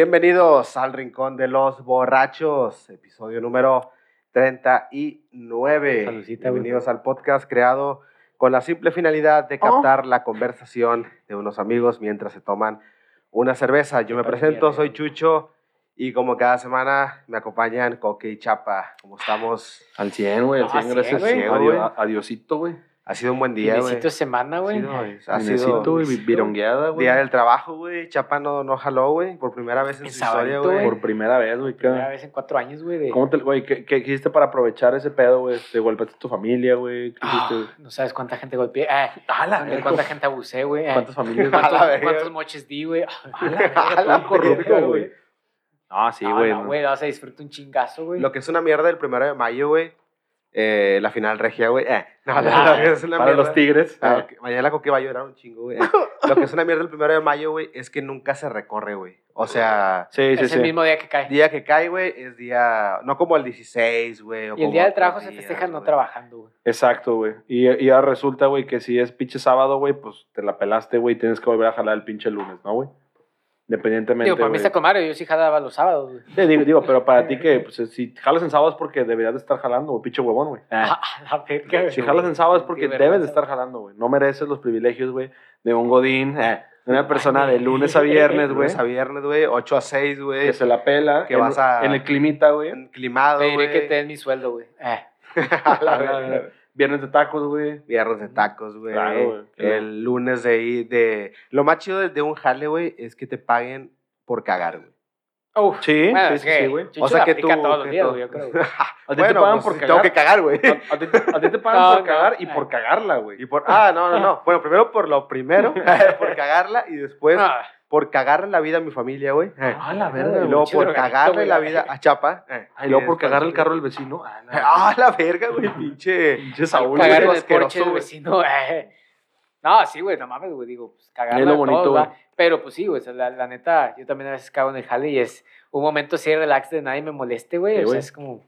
Bienvenidos al Rincón de los Borrachos, episodio número 39. Saludcita, güey. Bienvenidos al podcast creado con la simple finalidad de captar la conversación de unos amigos mientras se toman una cerveza. Yo me presento, soy. Chucho y como cada semana me acompañan Coque y Chapa. ¿Cómo estamos? Al 100, güey, al Ah, 100, gracias. 100, güey. Adio- Adiosito, güey. Ha sido un buen día, güey. Felicito semana, güey. No, Ha sido virongueada, güey. día del trabajo, güey. Chapa no, no jaló, güey, por primera vez en su historia, sabadito, güey. güey. Por primera vez, güey. Primera vez en cuatro años, güey. de- ¿Cómo te, güey, qué, qué hiciste para aprovechar ese pedo, güey? ¿Te golpeaste a tu familia, güey? ¿Qué Ah, hiciste, güey? no sabes cuánta gente golpeé. Ah, cuánta gente abusé, güey. Ah, ¿Cuántas familias? ¿Cuántos, cuántos moches di, güey. ¡A la verga! A la todo corrupto, güey. Ah, sí, No, güey. no, no. güey, vas a disfrutar un chingazo, güey. Lo que es una mierda el primero de mayo, güey. Eh, la final regia, güey. Eh, no, Ah, es una Para mierda. los tigres. Ah, eh. Mañana Coque va a llorar un chingo, güey. Eh, Lo que es una mierda el primero de mayo, güey, es que nunca se recorre, güey. O sea, Sí, sí, es sí. el mismo día que cae. día que cae, güey, es día. No como el 16, güey. Y el como día del trabajo se festeja no trabajando, güey. Exacto, güey. Y, y ya resulta, güey, que si es pinche sábado, güey, pues te la pelaste, güey, y tienes que volver a jalar el pinche lunes, ¿no, güey? Independientemente, Digo, para mí está con Mario, yo sí jalaba los sábados, güey. Sí, digo, digo, pero para ti que, pues, si jalas en sábado es porque deberías de estar jalando, güey, pinche huevón, güey. Ah, a la verga, güey. Si jalas en sábado es porque debes de estar jalando, güey. No mereces los privilegios, güey, de un godín, eh, de una persona de lunes a viernes, güey, Lunes a viernes, güey. 8 a 6, güey. que se la pela, Que en, vas a- en el climita, güey. Climado, Pediré güey. que te den mi sueldo, güey. Eh. A la verga. Viernes de tacos, güey. Viernes de tacos, güey. Claro, güey. El lunes de ahí, de... Lo más chido de, de un jale, güey, es que te paguen por cagar, güey. Uf, Sí, bueno, sí, es sí, que sí, güey. O sea que tú... todos los que días, tú- güey, yo creo. A ti te pagan pues, por tengo cagar. que cagar, güey. A, a ti, a ti te pagan No, por no. cagar y por cagarla, güey. Y por... Ah, no, no, no. Bueno, primero por lo primero, por cagarla, y después Ah, por cagarle la vida a mi familia, güey. Ah, la verga, Y luego por cagarle la vida a Chapa. eh, Y luego por después- cagar el carro del vecino. Ah, la Ah, la verga, güey, pinche. pinche Saúl, cagar en güey. el porche del vecino. eh. No, sí, güey, no mames, güey, digo, pues cagarla Es lo bonito. Pero pues sí, güey, o sea, la, la neta, yo también a veces cago en el jale y es un momento así de relax de nadie me moleste, güey. Sí, o sea, es como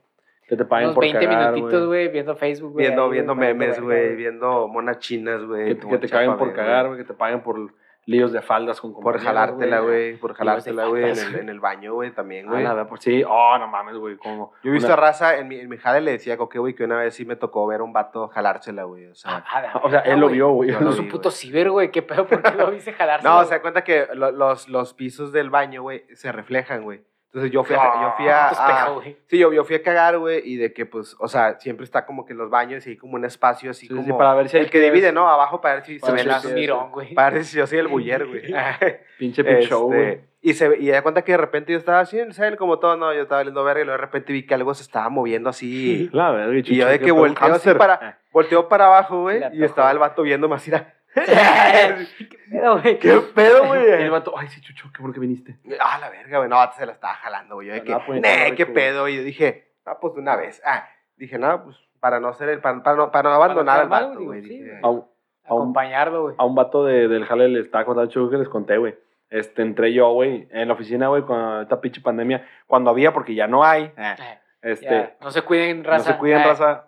Que te paguen unos por 20 cagar, minutitos, güey, viendo Facebook, güey. Viendo, ahí, viendo memes, güey, viendo monas chinas, güey. Que, te- que caguen por cagar, güey. Que te paguen por líos de faldas con Por jalártela, güey, por jalártela, güey, en, en el baño, güey, también, Ah, güey. la verdad, pues sí. Oh, no mames, güey. Como Yo he visto una- a raza, en mi, en mi jale le decía Coque, güey, que una vez sí me tocó ver a un vato jalársela, güey, o sea. Ah, O sea, él lo vio, güey. No es un puto ciber, güey, qué pedo, ¿por qué lo viste jalarse? No, se da cuenta que lo- los, los pisos del baño, güey, se reflejan, güey. Entonces yo fui a, yo fui a, Puto a- sí, yo, yo fui a cagar, güey, y de que, pues, o sea, siempre está como que los baños y hay como un espacio así Sí, como... sí, para ver si hay el que divide, ¿no? Abajo para ver si se Para ve Se ver la... ve sí, un mirón, güey. Para ver si yo soy el buller, güey. Pinche show, Este, güey. y se y da cuenta que de repente yo estaba así en el cel, como todo, no, yo estaba viendo verga y luego de repente vi que algo se estaba moviendo así. La verga, y yo de que un volteo así para, volteo para abajo, güey, y estaba el vato viéndome así, era, ¿Qué pedo, güey? ¿qué pedo, Y el güey? vato, ay, sí, chucho, qué bueno que viniste. Ah, la verga, güey, no, se la estaba jalando, güey, yo de que, Ah, pues, "Nee, está qué güey". pedo, y yo dije, ah, pues de una vez, ah, dije, no, pues para no ser el, para, para no, para no abandonar al vato, güey, sí, dije, güey. A un, a un- Acompañarlo, güey. a un vato de, del jale le estaba contando chulo que les conté, güey. Este, entré yo, güey, en la oficina, güey, con esta pinche pandemia, cuando había, porque ya no hay. eh, Este, ya, No se cuiden, no raza. se cuiden, Eh, raza.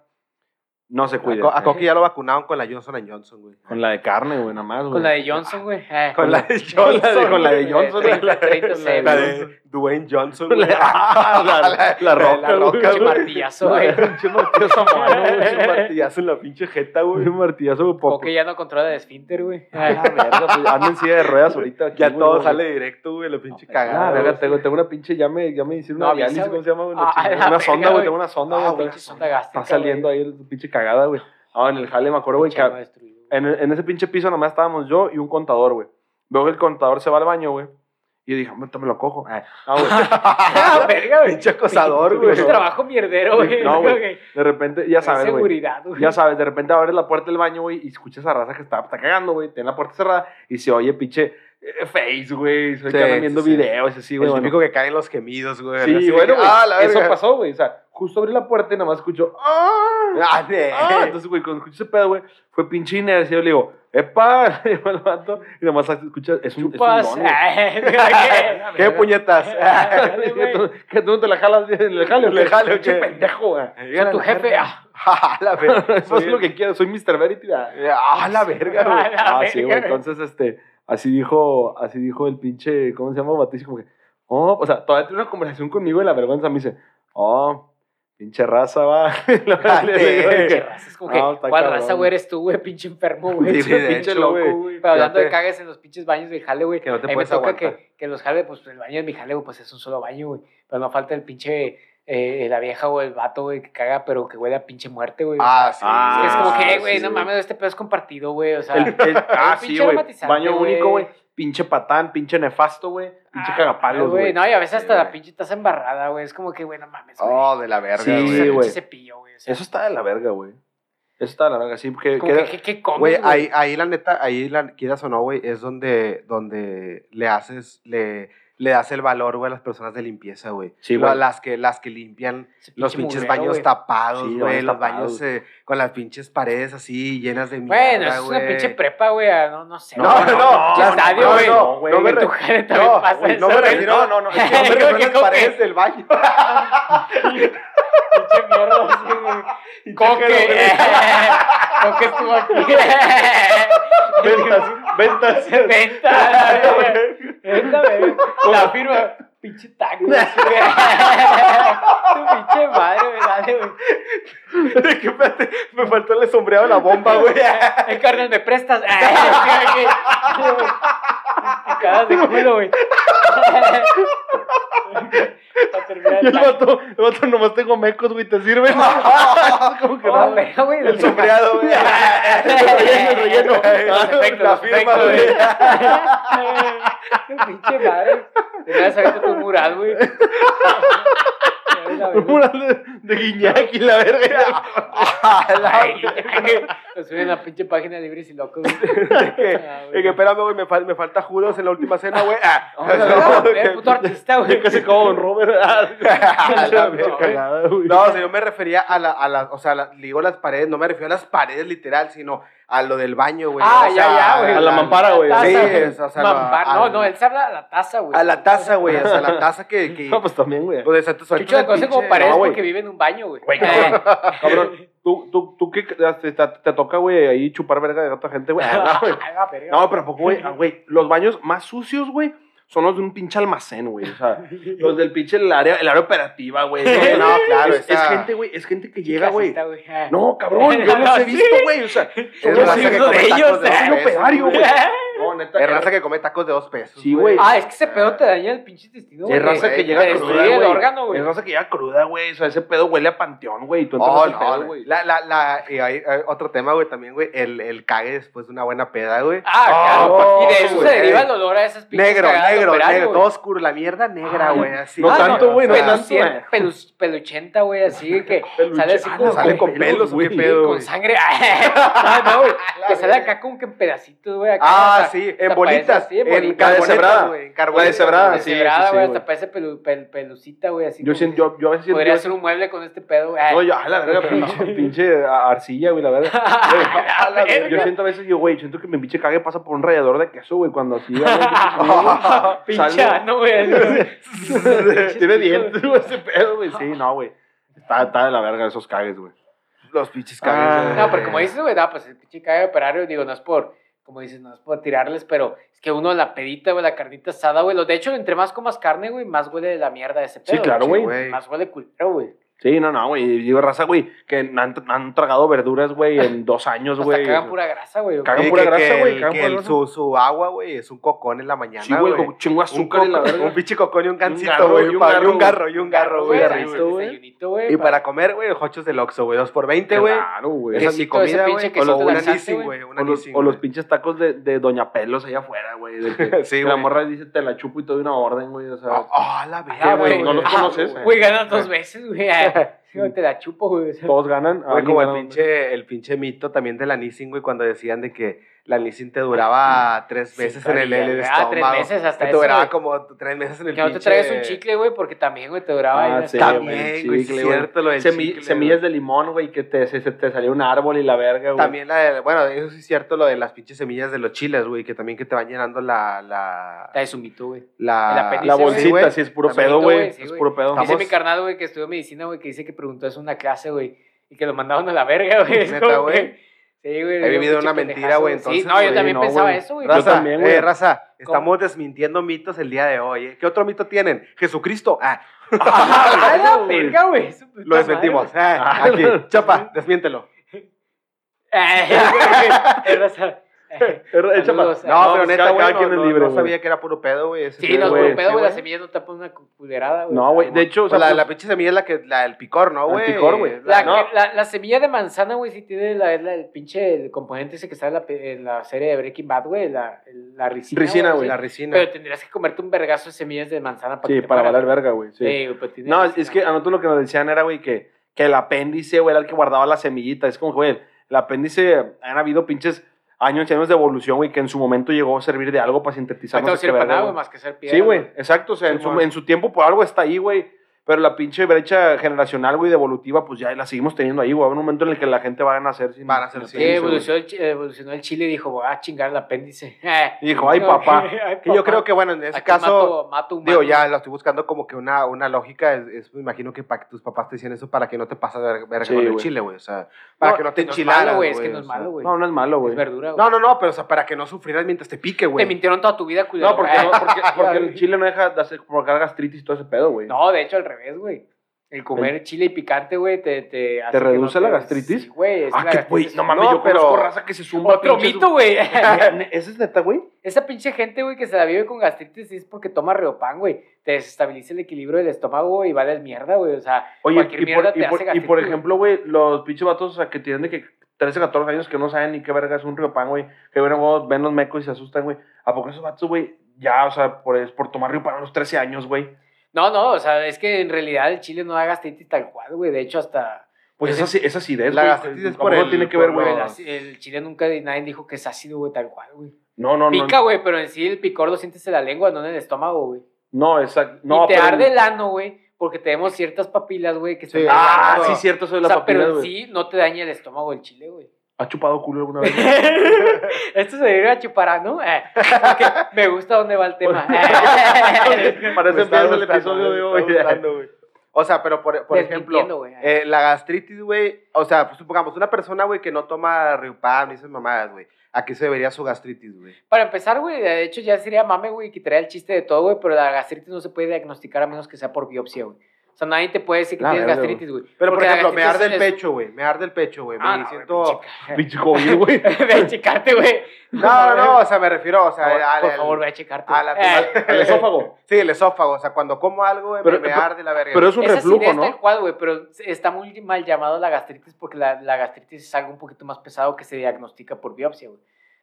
No se a, cuiden. Co- a. Coqui ya lo vacunaron con la Johnson Johnson, güey. Con la de carne, güey, nada más, güey. Con la de Johnson, güey. eh. Con la de Con la de- con la de güey. Johnson, Treinta- la- la- La güey. de Dwayne Johnson, güey. Ah, la- la roca, la güey. roca, Pinche güey. martillazo, güey. Pinche martillazo a mano, güey. Pinche martillazo en la pinche jeta, güey. Un martillazo, güey. Que ya no controla el esfínter, güey. A la verga, pues, ando en silla de ruedas ahorita. aquí, Ya güey, todo güey. sale directo, güey, la pinche No, cagada. Ah, güey. verga, tengo, tengo una pinche, ya me, ya me hicieron No, una diálisis, ¿cómo güey. se llama? güey? La Ah, la una sonda, güey, güey. tengo una sonda, Ah, güey. güey, está- saliendo güey. ahí el pinche cagada, güey. Ah, en el jale me acuerdo, güey, que en, en ese pinche piso nomás estábamos yo y un contador, güey. Veo que el contador se va al baño, güey. Y yo dije, me lo cojo. Ah, no, güey. Ah, verga, güey. Pinche acosador, güey. trabajo mierdero, güey. No, güey. De repente, ya sabes, güey. Seguridad, güey. Ya sabes, de repente abres la puerta del baño, güey, y escuchas a raza que está, está cagando, güey. Tiene la puerta cerrada y se oye pinche face, güey. Ve Sí, que sí, viendo sí. videos así, güey. el bueno. típico que caen los gemidos, güey. Sí, bueno, güey. ah, la eso pasó, güey. O sea, justo abrí la puerta y nada más escucho. ¡Ah! Ah. Ah, entonces, güey, cuando escuché ese pedo, güey, fue pinche inercia. Yo le digo, ¡epa! Le digo al vato, y nada más escucha, es un, es un Chupas. don, ¿Qué puñetas? que, tú, no te la jalas bien en el jale. ¿o Le qué? jale, ¿o Pinche qué? pendejo, güey. Soy tu jefe. Ah, la verga. Es lo que quiero, soy Mr. Verity. ah. La verga, güey. Ah, sí, güey. Entonces, este, así dijo, así dijo el pinche, ¿cómo se llama? Batiz, como que, Oh, o sea, todavía tiene una conversación conmigo y la vergüenza me dice, oh, pinche raza, va. Pinche que, raza, es como que, No, está ¿cuál raza, güey, eres tú, güey? Pinche enfermo, güey. Sí, pinche hecho, loco, güey. Pero hablando Ya de te- cagues en los pinches baños del jale, güey. Que no te a mí me toca aguantar. que, que los jale, pues el baño de mi jale, güey, pues es un solo baño, güey. Pero no falta el pinche, eh, la vieja o el vato, güey, que caga, pero que huele a pinche muerte, güey. o Ah, sea, sí. Ah, es como que, sí, güey, sí, no mames, este pedo es compartido, güey. O sea, El- el- ah, sí, pinche güey. Baño único, güey. Pinche patán, pinche nefasto, güey. Pinche ah, cagapalos, güey. No, y a veces Sí, hasta la pinche taza embarrada, güey. Es como que, güey, no mames, güey. Oh, de la verga, Sí, güey. pinche güey. cepillo, güey. O sea, Eso está de la verga, güey. Eso está de la verga, sí. Que, como que- que, ¿qué, qué comes, Güey, güey? ahí, ahí la neta, ahí la, quieras o no, güey, es donde, donde le haces, le, le das el valor, güey, a las personas de limpieza, güey. Sí, güey. Las que, las que limpian Ese los pinche pinches mugrero, baños güey. tapados, Sí, güey, baños los tapados. baños eh, con las pinches paredes así, llenas de mierda, Bueno, es una pinche prepa, güey. ah, No, no sé. No, güey, no, estadio, no, güey. no, güey. no me En tu re- jale también no, pasa güey, eso, no me güey. refiero, No, no, no, es que no me Creo refiero a que las como paredes del baño. Pinche mierda, así, güey. Como que. Como que estuvo aquí. Ventas, ventas. Venta. Venta, güey. La firma. Pinche taco. Tu pinche madre. Dale, güey. De que, espérate, me faltó el sombreado de la bomba, güey. Eh, carnal, ¿me prestas? Ay, Picadas de culo, güey. Para terminar Y el vato, el vato nomás tengo mecos, güey, ¿te sirven? Como que no. güey. El sombreado, güey. El relleno, el relleno. Los efectos, La firma, güey. Tu pinche madre. Tenías ahorita tu mural, güey. Un mural de, de Guiñac y la verga. Ay, Lo suben a la pinche página de libres y locos. que, Ah, de que espérame, güey, me, fal- me falta Judas en la última cena, güey. Ah, No, no, no, el puto artista, güey. Que se acabó con Robert. A la verga. cagada, güey. No, o sea, yo me refería a la, a la o sea, la- digo las paredes, no me refiero a las paredes literal, sino a lo del baño, güey. Ah, O ya, sea, ya, güey. a la mampara, güey. Sí, es, o sea, no, no, él se habla a la taza, güey. A la taza, güey, o sea, la taza que... que No, pues también, güey. pues, exacto, Chucho el conoce como paredes no, güey. porque vive en un baño, güey. Güey, Eh, cabrón. Cabrón, tú, tú, tú qué te, te, te toca, güey, ahí chupar verga de otra gente, güey. Ah, No, güey. Verga. No, pero güey. ah, güey, los baños más sucios, güey, son los de un pinche almacén, güey. O sea, los del pinche el área, el área operativa, güey. No, claro, Es, es gente, güey, es gente que llega, güey. No, cabrón, yo los he visto, güey. O sea, Es así, que uno de ellos, soy dos operario, güey. Güey. No, neta. Es raza que come tacos de dos pesos. Sí, güey. Ah, es que ese pedo te daña el pinche intestino, güey. Es raza güey, que llega te cruda, el güey. órgano, güey. Es raza que llega cruda, güey. O sea, ese pedo huele a panteón, güey. Y tú entras Oh, al pedo, güey. la, la, la, y hay, hay otro tema, güey, también, güey, el, el cague después de una buena peda, güey. Ah, Oh, claro. y de eso güey. se deriva el olor a esas pinches Negro, negro, operario, negro, güey. todo oscuro, la mierda negra, Ah, güey, así. no Ah, tanto, güey, no tanto. Pelus- peluchenta, güey, así que sale así ah, como Sale con pelos, güey. güey, con güey. sangre. Ah, no, güey. Que sale acá como que en pedacitos, güey. Ah, sí, en bolitas, así, en en carbonetas, deshebrada. güey, en deshebrada, sí, Deshebrada, güey, hasta parece pelu- pel- pelucita, güey, así. Yo, siento, que yo, yo a veces siento. Podría ser un mueble con este pedo, güey. No, yo, a la verga, pinche, pinche arcilla, güey, la verga. Güey, A la verga. yo siento a veces, yo, güey, siento que mi pinche cague pasa por un rallador de queso, güey, cuando así. Pinche ano, güey. Tiene dientes, güey, ese pedo, güey. Sí, no, güey. Está, está de la verga esos cagues, güey. Los pinches Ah. cagues. güey. No, pero como dices, güey, no, pues el pinche cague operario, digo, no es por, como dices, no es por tirarles, pero es que uno la pedita, güey, la carnita asada, güey. De hecho, entre más comas carne, güey, más huele la mierda de ese pedo. Sí, claro, güey. Más huele culero, güey. Sí, no, no, güey. Digo, raza, güey, que han, han tragado verduras, güey, en dos años, güey. cagan pura grasa, güey. Cagan pura que- grasa, güey, que pura el- grasa. su, su agua, güey, es un cocón en la mañana, Sí, güey, con chingo Un, azúcar la verga. un pinche cocón y un gancito, güey. y un garro, un garro, y un garro, güey. Y para comer, güey, hochos del Oxxo, güey. Dos por veinte, güey. Claro, güey. Esa es mi comida, pinche güey. O una Nissin, güey. los, pinches tacos de, de Doña Pelos allá afuera, güey. Sí, la morra dice, te la chupo y te doy una orden, güey. O sea, Ah, ah, la Ah, verga, güey. ¿no los ah, conoces? Güey, ganas dos veces, güey. Sí, güey, Te la chupo, güey. todos ganan. Güey, alguien como el pinche, el pinche mito también de la Nissin, güey, cuando decían de que la Nissin te duraba tres Sí, meses en el, el ah, estómago. tres meses hasta te eso, duraba güey. como tres meses en el Que no te traigas un chicle, güey, porque también, güey, te duraba. Ah, ahí sí, También, güey, chicle, cierto lo del Semi- chicle, semillas güey. de limón, güey, que te, se, se te salió un árbol y la verga, güey. También la de, bueno, eso sí es cierto, lo de las pinches semillas de los chiles, güey, que también que te van llenando la, la, de su mito, güey. la, bolsita, sí, es puro pedo, güey, sí, Es puro pedo. Dice mi carnal, güey, que estudió medicina, güey, que dice que preguntó eso en una clase, güey, y que lo mandaron a la verga, güey. Sí, güey. He vivido una mentira, güey, pendejazo. Sí, entonces, no, yo güey, también no, pensaba güey. eso, güey. Raza, también, güey. eh, raza, ¿Cómo? estamos desmintiendo mitos el día de hoy. ¿eh? ¿Qué otro mito tienen? Jesucristo. Ah, ¡Ah, verga, güey! Lo desmentimos. madre, Ah, aquí, chapa, desmiéntelo. Eh, güey, raza. No, No, pero pues, neta, cada- güey, no, quien es no- libre, no sabía que era puro pedo, güey. Sí, pedo, no es puro pedo, sí, güey. Las güey. semillas no tapan una culerada, güey. No, güey. De hecho, o sea, Pues la, pues- la pinche semilla es la, que, la del picor, ¿no, El güey? picor, güey. La, la, la semilla de manzana, güey, sí tiene la, es la- el pinche el componente ese que está en la, en la serie de Breaking Bad, güey, la, el- la ricina. Ricina, güey. sí. La resina. Pero tendrías que comerte un vergazo de semillas de manzana para Sí, que te para valer verga, güey. Sí. Sí, güey, tiene No, ricina, es que a nosotros lo que nos decían era, güey, que, que el apéndice, güey, era el que guardaba la semillita. Es como, güey, el apéndice, han habido pinches años y años de evolución, güey, que en su momento llegó a servir de algo para sintetizar. No sirve para nada, más que ser piedra. Sí, güey, exacto. O sea, en su, en su tiempo por algo está ahí, güey. Pero la pinche brecha generacional, güey, de evolutiva, pues ya la seguimos teniendo ahí, güey. Haber un momento en el que la gente va a nacer sin. Van a sin- Sí, güey. evolucionó el, evolucionó el chile y dijo, voy a chingar el apéndice. Y dijo, ay, papá. Ay, Que yo papá. creo que, bueno, en ese Aquí caso, mato, mato digo, ya lo estoy buscando como que una, una lógica. Es, es- me imagino que para que tus papás te decían eso para que no te pases ver- verga Sí, con el chile, güey. O sea, para No, que no te Que no es enchilaras, malo, güey, es que no es malo, güey. No, no es malo, güey. Es verdura, güey. No, no, no, pero o sea, para que no sufrieras mientras te pique, Te güey. mintieron toda tu vida, culero. No, porque, no, porque, porque el chile no deja de hacer provocar gastritis y todo ese pedo, güey. No, de hecho, al revés, güey. El comer chile y picante, güey, te, te hace que reduce no la gastritis? Güey. Ah, que, gastritis. güey, no mames, No, yo conozco pero- raza que se zumba Otro pinches- mito, güey. ¿Ese es neta, güey? Esa pinche gente, güey, que se la vive con gastritis es porque toma reopan, güey. Te desestabiliza el equilibrio del estómago y vale mierda, güey. O sea, Oye, cualquier y mierda por, te y, hace por, y gastritis. por ejemplo, güey, los pinches vatos o sea, que tienen de que 13, 14 años que no saben ni qué verga es un riopan, güey, que ven, güey, ven los mecos y se asustan, güey. ¿A poco esos vatos, güey, ya, o sea, por, es por tomar riopan a los 13 años, güey? No, no, o sea, es que en realidad el chile no da gastritis tal cual, güey. De hecho, hasta. Pues esa, esa acidez, La gastritis es ¿a por el- tiene que ver, güey. el, el chile nunca nadie dijo que es ácido, güey, tal cual, güey. No, no, no. Pica, güey, pero en sí el picor lo sientes en la lengua, no en el estómago, güey. No, exacto. No, y te pero- arde el ano, güey, porque tenemos ciertas papilas, güey, que son Sí. Ah, sí, cierto, eso de O la sea, pero papila, en sí no te daña el estómago el chile, güey. ¿Has chupado culo alguna vez? Esto se debe a chupar, ¿no? Eh, porque me gusta dónde va el tema. Parece Me está empieza el episodio de está hoy. gustando, güey. O sea, pero por, por ejemplo, eh, la gastritis, güey, o sea, pues supongamos, una persona, güey, que no toma Riupam y esas mamadas, güey, ¿a qué se debería su gastritis, güey? Para empezar, güey, de hecho ya sería mame, güey, quitaría el chiste de todo, güey, pero la gastritis no se puede diagnosticar a menos que sea por biopsia, güey. O sea, nadie te puede decir que La tienes gastritis, güey. Pero, por ejemplo, me arde el es- pecho, güey, me arde el pecho, güey, Ah, me no, siento... pinche- COVID, güey. Ve a checarte, güey. No, no, no, o sea, me refiero, o sea, Por, al- por al- favor, ve a checarte. a la- Eh, El esófago. Sí, el esófago, o sea, cuando como algo, Pero- me, me pero- arde la verga. Pero es un esa reflujo, ¿no? cual, güey, pero está muy mal llamado la gastritis porque la, la gastritis es algo un poquito más pesado que se diagnostica por biopsia, güey.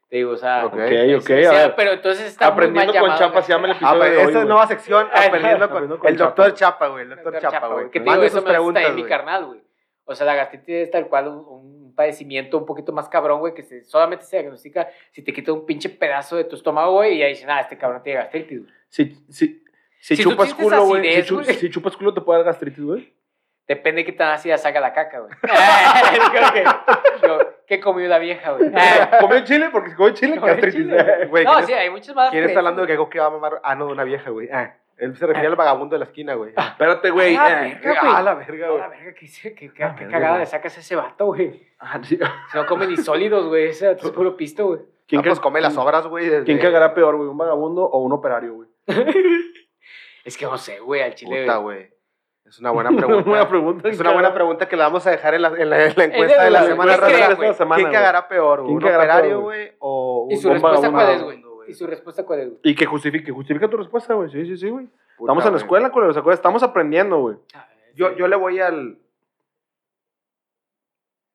Te digo, o sea... Ok. Ok, sea, pero entonces está Aprendiendo muy mal con llamado, Chapa se llama el. Ah, episodio de hoy, esta güey. nueva sección, Ay, aprendiendo con aprendiendo con el doctor. Chapa, güey, el doctor Chapa, güey. Que te Mande digo, sus eso me preguntas, ahí mi güey. carnal, güey. O sea, la gastritis es tal cual un, un padecimiento un poquito más cabrón, güey, que se, solamente se diagnostica si te quita un pinche pedazo de tu estómago, güey, y ahí dicen, ah, este cabrón tiene gastritis, güey. Si, si, si, Si tú chupas sientes culo, güey. Si, acidez, chu- güey. si chupas culo, ¿te puede dar gastritis, güey? Depende de qué tan ácida saca la caca, güey. Creo que, yo, ¿Qué comió la vieja, güey? ¿Comió chile? Porque si comió chile, Comió gastritis. chile. Güey, No, ¿quién sí, hay muchas más. ¿Quién está hablando de que algo que va a mamar ano de una vieja, güey? Ah, él se refería al vagabundo de la esquina, güey. Espérate, güey. Ah, eh. verga, güey. Ah, la verga, No, güey. la verga, ¿qué, qué, qué, Ah, qué verga, cagada güey. le sacas a ese vato, güey? Ah, sí. Si no come ni sólidos, güey. Ese es puro pisto, güey. ¿Quién, Ah, pues come las obras, güey. desde- ¿Quién cagará peor, güey? ¿Un vagabundo o un operario, güey? Es que no sé, güey, al chile. Puta, güey. Es una buena pregunta. Es una buena pregunta que le vamos a dejar en la, en la, en la Es encuesta de la de- semana. ¿qué creen, pasada. güey? semana, ¿Quién güey. cagará peor, güey? ¿Quién ¿Un cagará operario, peor, güey? ¿O un ¿Y su respuesta cuál es, güey? güey? ¿Y su respuesta cuál es, güey? Y que justifique, justifica tu respuesta, güey. Sí, sí, sí, güey. Estamos en la güey. escuela, culeros, ¿se acuerdan? Estamos aprendiendo, güey. Yo, yo le voy al.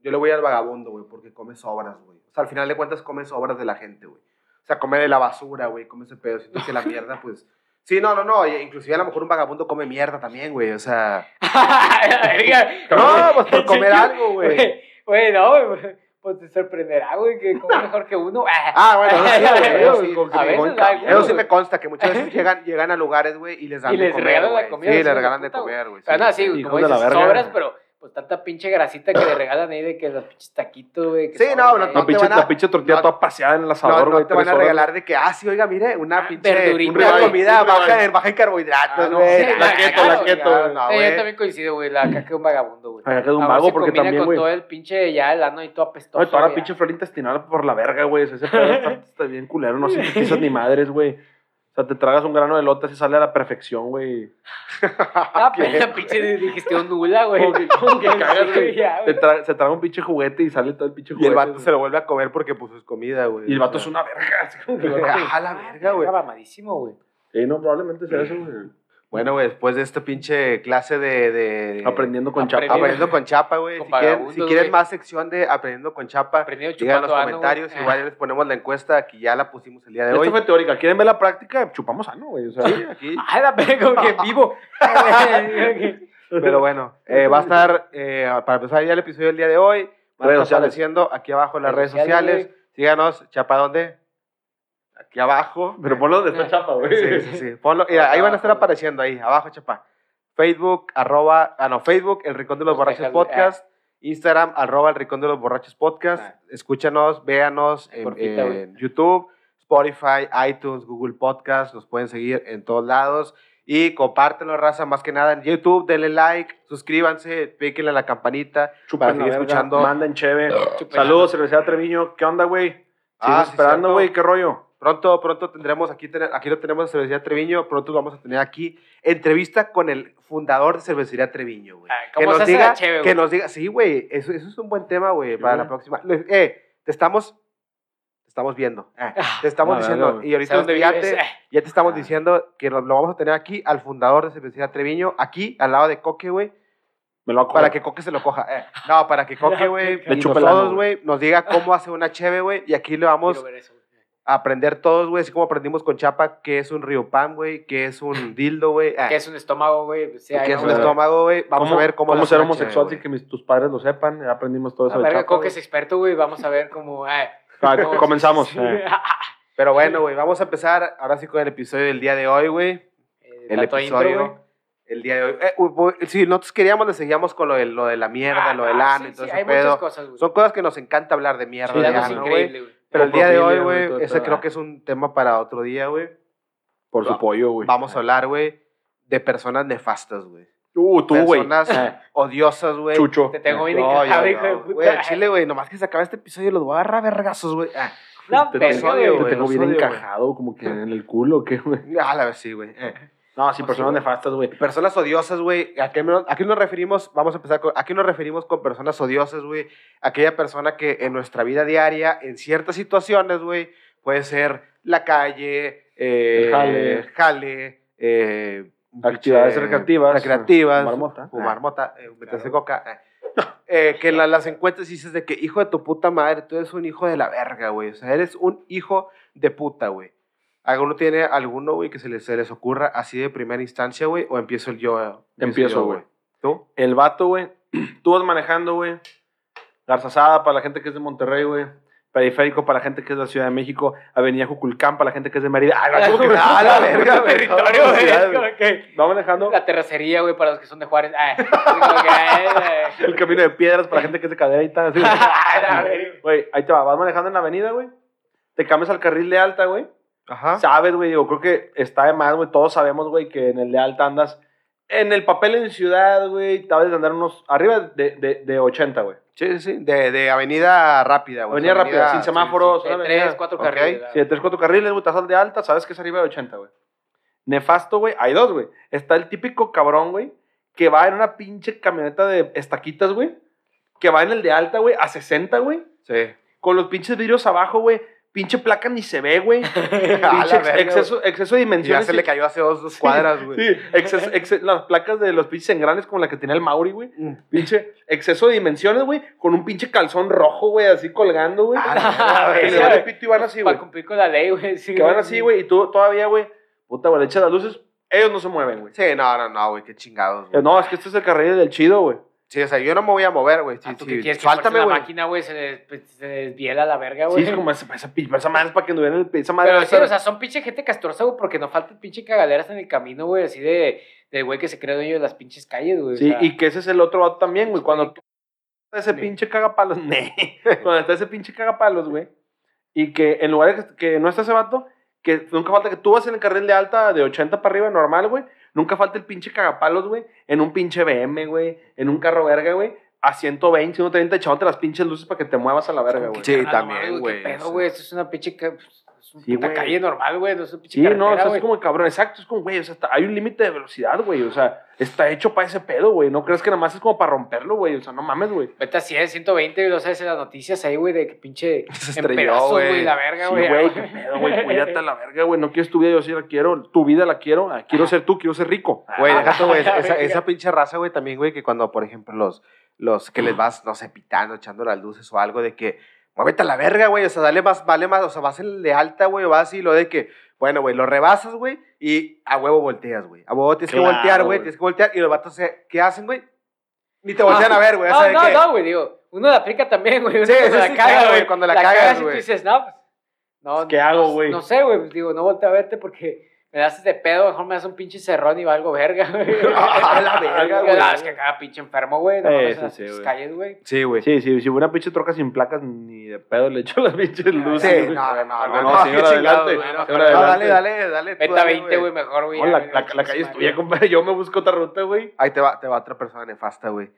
Yo le voy al vagabundo, güey, porque come sobras, güey. O sea, al final de cuentas come sobras de la gente, güey. O sea, come de la basura, güey, come ese pedo. Siento que la mierda, pues. Sí, no, no, no. y- Inclusive a lo mejor un vagabundo come mierda también, güey. O sea. No, pues por comer algo, güey. Güey, no, güey. Pues te sorprenderá, güey, que come mejor que uno. Ah, bueno, no, sí, güey, eso sí, A veces Eso sí me consta, que muchas veces llegan, llegan a lugar, güey, y les dan Y de les comer, regalan la comida, Sí, les de regalan de puta, comer, güey. Sí, no, sí, sí. como de dices, sobras, pero pues tanta pinche grasita que le regalan ahí de que los pinches taquitos, güey. que Sí, no, no, La no te pinche, van a- la pinche tortilla no- toda paseada en el No, asador, no güey. te van a horas, regalar de que, ah, sí, oiga, mire, una Ah, pinche verdurita, una comida baja baja en carbohidratos, Ah, no, güey. sí, la keto, la no, keto, no, yo también coincido, güey. La caca de un vagabundo, güey. La caca de un vago, porque combina también, con güey. todo el pinche ya el ano y todo apestoso. No, toda la pinche ya. flora intestinal por la verga, güey. Ese pedo está, bien culero. No sintetizas ni madres, güey. O sea, te tragas un grano de lote y sale a la perfección, güey. Ah, pero la pinche digestión nula, güey. Como que, como que cagas, güey. Te tra- se traga un pinche juguete y sale todo el pinche Y juguete. el vato güey. se lo vuelve a comer porque pues es comida, güey. Y el o vato es una verga. Así como que Ah, la verga, güey. Era mamadísimo, güey. Sí, no, probablemente sea eso, güey. Bueno, güey, después de esta pinche clase de... de Aprendiendo con Aprendiendo. chapa. Aprendiendo con Chapa, güey. Si quieren, si más sección de Aprendiendo con Chapa, digan en los ano, comentarios. güey. Igual ya les ponemos la encuesta, aquí ya la pusimos el día de hoy. fue teórica. ¿Quieren ver la práctica? Chupamos sano, güey. O sea, Sí, aquí. Ah, la como que vivo. Pero bueno, eh, va a estar, eh, para empezar ya el episodio del día de hoy, van a Redes estar sociales. apareciendo aquí abajo en las redes Redes sociales. sociales, Síganos, Chapa, ¿dónde? Aquí abajo. pero ponlo donde está chapa, güey. Sí, sí, sí. Ponlo, mira, ahí van a estar apareciendo ahí, abajo, Chapa. Facebook, arroba, ah, no, Facebook, El Rincón de los Pues Borrachos déjalo, Podcast. Instagram, arroba, El Rincón de los Borrachos Podcast. Ah. Escúchanos, véanos en, YouTube, Spotify, iTunes, Google Podcast. Nos pueden seguir en todos lados. Y compártenlo, raza, más que nada en YouTube. Denle like, suscríbanse, píquenle a la campanita. Chupen Para seguir escuchando. Manden cheve. Chupen Saludos, Universidad Treviño. ¿Qué onda, güey? Ah, sí, esperando, güey. ¿Qué rollo? Pronto, pronto tendremos, aquí, aquí lo tenemos en Cervecería Treviño, pronto vamos a tener aquí entrevista con el fundador de Cervecería Treviño, güey. Ah, Que ¿Cómo nos diga, que nos diga, sí, güey, eso, eso es un buen tema, güey, Sí, para güey. la próxima. Eh, te estamos, te estamos viendo, eh, te estamos Ah, diciendo, y ahorita ¿Sabes dónde ya te, Eh, ya te estamos Ah. diciendo que lo vamos a tener aquí al fundador de Cervecería Treviño, aquí, al lado de Coque, güey, para que Coque se lo coja. eh. No, para que Coque, güey, y nosotros, güey, nos diga cómo hace una cheve, güey, y aquí le vamos quiero ver eso, aprender todos, güey, así como aprendimos con Chapa qué es un río pan, güey, qué es un dildo, güey, ah, ¿Qué es un estómago, güey? Sí, qué es un estómago, güey. Vamos ¿Cómo- a ver cómo, cómo ser homosexual sin que mis- tus padres lo sepan. Ya aprendimos todo eso. Ah, de chapa, Coque güey. es experto, güey. Vamos a ver cómo. eh, Ah, cómo- comenzamos. Sí. eh. Pero bueno, güey, vamos a empezar ahora sí con el episodio del día de hoy, güey. Eh, El intro, episodio, el día de hoy. Eh, si nosotros queríamos, le seguíamos con lo de, lo de la mierda, Ah, lo del ah, ano sí, y todo sí, ese hay muchas pedo. cosas, güey. Son cosas que nos encanta hablar de mierda, Sí, de ano, güey. increíbles, güey. Pero el día de hoy, güey, ese creo que es un tema para otro día, güey. Por su pollo, güey. Vamos a hablar, güey, de personas nefastas, güey. Uh, tú, güey. Personas Eh, odiosas, güey. Chucho. Te tengo bien encajado, yo hijo de no. puta. Güey, al chile, güey, nomás que se acabe este episodio los voy a agarrar vergazos, güey. Ah, No, Te, tengo, te bien encajado, como que en el culo, ¿qué, güey? a la vez sí, güey. No, sí, personas nefastas, güey. Personas odiosas, güey. ¿A a qué nos referimos? Vamos a empezar con. ¿A qué nos referimos con personas odiosas, güey? Aquella persona que en nuestra vida diaria, en ciertas situaciones, güey, puede ser la calle, eh, El jale. jale, eh, Actividades recreativas. recreativas, Fumar mota. fumar mota, eh, meterse Claro. coca. eh. Eh, que la- las encuentres y dices de que, hijo de tu puta madre, tú eres un hijo de la verga, güey. O sea, eres un hijo de puta, güey. ¿Alguno tiene alguno, güey, que se les, se les ocurra así de primera instancia, güey? ¿O empiezo el yo? Empiezo, güey. ¿Tú? El vato, güey. Tú vas manejando, güey. Garzazada para la gente que es de Monterrey, güey. Periférico para la gente que es de la Ciudad de México. Avenida Juculcán para la gente que es de Mérida. Ah, no, como que- Ah, la verga, güey. territorio, güey. Manejando La terracería, güey, para los que son de Juárez. Ah, es como que, eh, el camino de piedras para la gente que es de. Ah, verga. Güey, ahí te va. Vas manejando en la avenida, güey. Te cambias al carril de alta, güey. Ajá. Sabes, güey, digo, creo que está de más, güey. Todos sabemos, güey, que en el de alta andas. En el papel en ciudad, güey, vas a andar unos. Arriba de, de, de 80, güey. Sí, sí, sí. De, de avenida rápida, güey. Avenida rápida, sin sí, semáforos. sí. De una tres, avenida. cuatro Ok. carriles. Si de 3, 4 carriles, güey, al de alta, sabes que es arriba de 80, güey. Nefasto, güey. Hay dos, güey. Está el típico cabrón, güey, que va en una pinche camioneta de estaquitas, güey. Que va en el de alta, güey, a 60, güey. Sí. Con los pinches vidrios abajo, güey. Pinche placa ni se ve, güey. Pinche ex- exceso, exceso de Y ya dimensiones. se le cayó hace dos, dos cuadras, güey. Sí, exceso- exe- las placas de los pinches engranes como la que tenía el Mauri, güey. Mm. Pinche exceso de dimensiones, güey. Con un pinche calzón rojo, güey, así colgando, güey. Ah, güey. le pito y van así, güey. Para cumplir con la ley, güey. sí, Que van así, güey, y tú todavía, güey, puta, güey, le echas las luces, ellos no se mueven, güey. Sí, no, no, no, güey, qué chingados. Güey. No, es que este es el carril del chido, güey. Sí, o sea, yo no me voy a mover, güey. Sí, Ah, ¿Tú sí. qué quieres que la máquina, güey, se, des- pues, se desviela la verga, Sí, güey? es como esa, esa, esa madre es para que anduviera en el esa madre. Pero sí, o sea, son pinche gente castrosa, güey, porque no faltan pinche cagaderas en el camino, güey, así de, de güey que se cree dueño de las pinches calles, güey. o Sí, sea, y que ese es el otro vato también, güey. Cuando ese Sí. pinche cagapalos, ne, cuando está ese pinche cagapalos, güey, y que en lugar de que, que no está ese vato, que nunca falta que tú vas en el carril de alta de 80 para arriba, normal, güey, nunca falta el pinche cagapalos, güey, en un pinche BM, güey, en un carro verga, güey, a 120, 130, echándote las pinches luces para que te muevas a la verga, güey. Sí, no también, güey, ¿Qué pedo, sí. güey? Esto es una pinche. pues, Sí, puta güey. calle normal, güey. No es pinche Sí, no, o carretera, sea, güey. es como cabrón, exacto, es como, güey, o sea, está- hay un límite de velocidad, güey, o sea, está hecho para ese pedo, güey, no crees que nada más es como para romperlo, güey, o sea, no mames, güey. Vete a 100, 120, y lo sabes en las noticias ahí, güey, de que pinche. Se en estrelló, pedazos, güey. güey, la verga, Sí, güey. güey, qué pedo, güey, cuídate a la verga, güey, no quieres tu vida, yo sí la quiero, tu vida la quiero, ah, quiero ser tú, quiero ser rico. Güey, Ah, deja tú, güey. Esa, pinche raza, güey, también, güey, que cuando, por ejemplo, los, los que les vas, no sé, pitando, echando las luces o algo de que, muévete a la verga, güey, o sea, dale más, vale más, o sea, vas el de alta, güey, o vas así, lo de que, bueno, güey, lo rebasas, güey, y a huevo volteas, güey. A huevo tienes Claro, que voltear, güey, tienes que voltear, y los vatos, ¿qué hacen, güey? Ni te voltean a ver, güey, No, no, que- no, güey, digo, uno la aplica también, güey. Sí, cuando sí, la sí, caga, claro, güey. güey, cuando la cagas, cagas y tú güey. dices, no, pues, no, ¿Qué hago, no- güey? No sé, güey, pues digo, no volteo a verte porque me das de pedo, mejor me das un pinche cerrón y valgo verga, güey. A la verga, güey. No, es que cada pinche enfermo, güey, no Sí, mames, sí, en las sí, güey. calles, güey. Sí, güey. Sí, sí, si una pinche troca sin placas, ni de pedo le echo las pinches luces. Sí, güey. no, no, no, No, no, no, chingado, adelante, güey, no, señora, no, adelante. dale, dale, dale. Vete a dale, 20, güey, mejor, güey. La, la, la calle es tuya, compadre. Yo me busco otra ruta, güey. Ahí te va, te va otra persona nefasta, güey.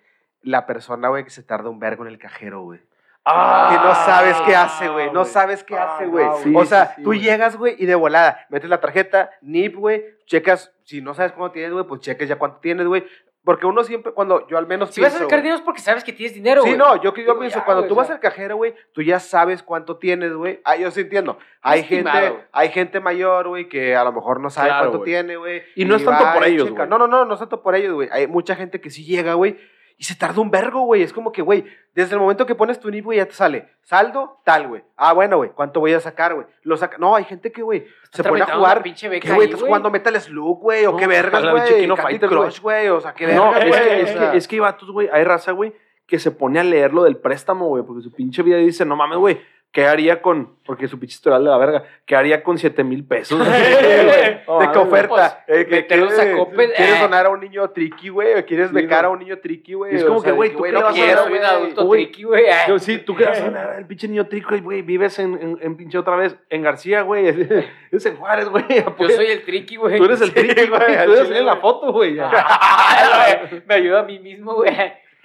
La persona, güey, que se tarda un vergo en el cajero, güey. Ah, que no sabes qué hace, güey. No güey. sabes qué Ah, hace, güey. no, güey. o Sí, sea, sí, sí, tú llegas, güey, y de volada, metes la tarjeta, NIP, güey, checas, si no sabes cuánto tienes, güey, pues cheques ya cuánto tienes, güey. Porque uno siempre, cuando yo al menos Si vas a sacar dinero es porque sabes que tienes dinero, Sí, güey. no, yo, yo pienso, ya, cuando tú vas al cajero, güey, tú ya sabes cuánto tienes, güey. Ah, yo sí entiendo. Hay Estimado, gente, hay gente mayor, güey, que a lo mejor no sabe Claro, cuánto tiene, güey. Y no es tanto por y ellos, güey. No, no, no, no es tanto por ellos, güey. Hay mucha gente que sí llega, güey, y se tarda un vergo, güey. Es como que, güey, desde el momento que pones tu NIP, güey, ya te sale saldo, tal, güey. Ah, bueno, güey, ¿cuánto voy a sacar, güey? Lo saca. No, hay gente que, güey, se pone a jugar. pinche beca ¿Qué, güey? ¿Estás jugando Metal Slug, güey? ¿O No, qué vergas, güey? Candy güey. Crush, güey. O sea, qué No, vergas, es güey. que, O es, sea, que, es que hay vatos, güey, hay raza, güey, que se pone a leer lo del préstamo, güey, porque su pinche vida dice, no mames, güey, ¿qué haría con, porque su pinche historial de la verga, ¿qué haría con 7 mil pesos? güey? No ¿De oferta? pues, Eh, que meterlos a quieres- ¿Quieres eh. donar a un niño triqui, güey? ¿O quieres Sí, becar no. a un niño triqui, güey? Es O como sea, que, güey, ¿tú qué no soy un adulto triqui, güey. ah. Yo, sí, tú qué vas a ver el pinche niño trico, güey, vives en, en, en pinche otra vez, en García, güey, es en Juárez, güey. Yo soy el triqui, güey. Tú eres el triqui, güey, al tú eres en la foto, güey. Güey, Me ayuda a mí mismo, güey.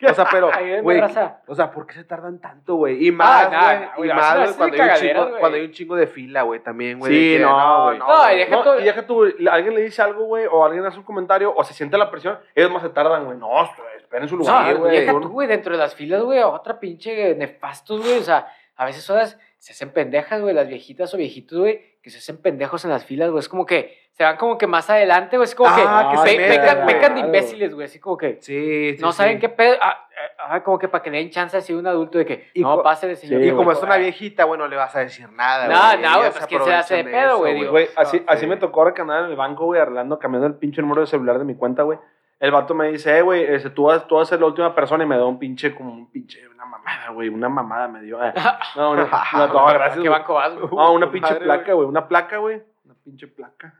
O sea, pero, güey, o sea, ¿por qué se tardan tanto, güey? Y más, nah, güey, y más, cuando, hay un chingo, cuando hay un chingo de fila, güey, también, güey. Sí, no, güey. No, y deja No, todo- y deja tú, alguien le dice algo, güey, o alguien hace un comentario, o se siente la presión, ellos más se tardan, güey. No, esperen en su lugar, güey. deja tú, güey, dentro de las filas, güey, otra pinche nefastos, güey. O sea, a veces horas se hacen pendejas, güey, las viejitas o viejitos, güey, que se hacen pendejos en las filas, güey. Es como que se van como que más adelante, güey. Es como Ah, que, que pe- se meten, pecan, de imbéciles, güey. Así como que Sí, sí, no sí. saben qué pedo. Ah, ah, ah, como que para que le den chance así a un adulto de que Y no, co- pásale, señor. Sí, Y como es una viejita, güey, no le vas a decir nada, No, güey. no, Ellas güey, pues, ¿quién se hace de pedo, güey? Así, Sí. así me tocó ahora que andaba en el banco, güey, arreglando, cambiando el pinche número de celular de mi cuenta, güey. El vato me dice, eh, güey, ese, tú, vas, tú vas a ser la última persona y me da un pinche, como un pinche, una mamada, güey, una mamada me dio. eh. No, una, no, ¿A gracias. qué banco vas, güey? No, una pinche placa, güey, una placa, güey. Una pinche placa.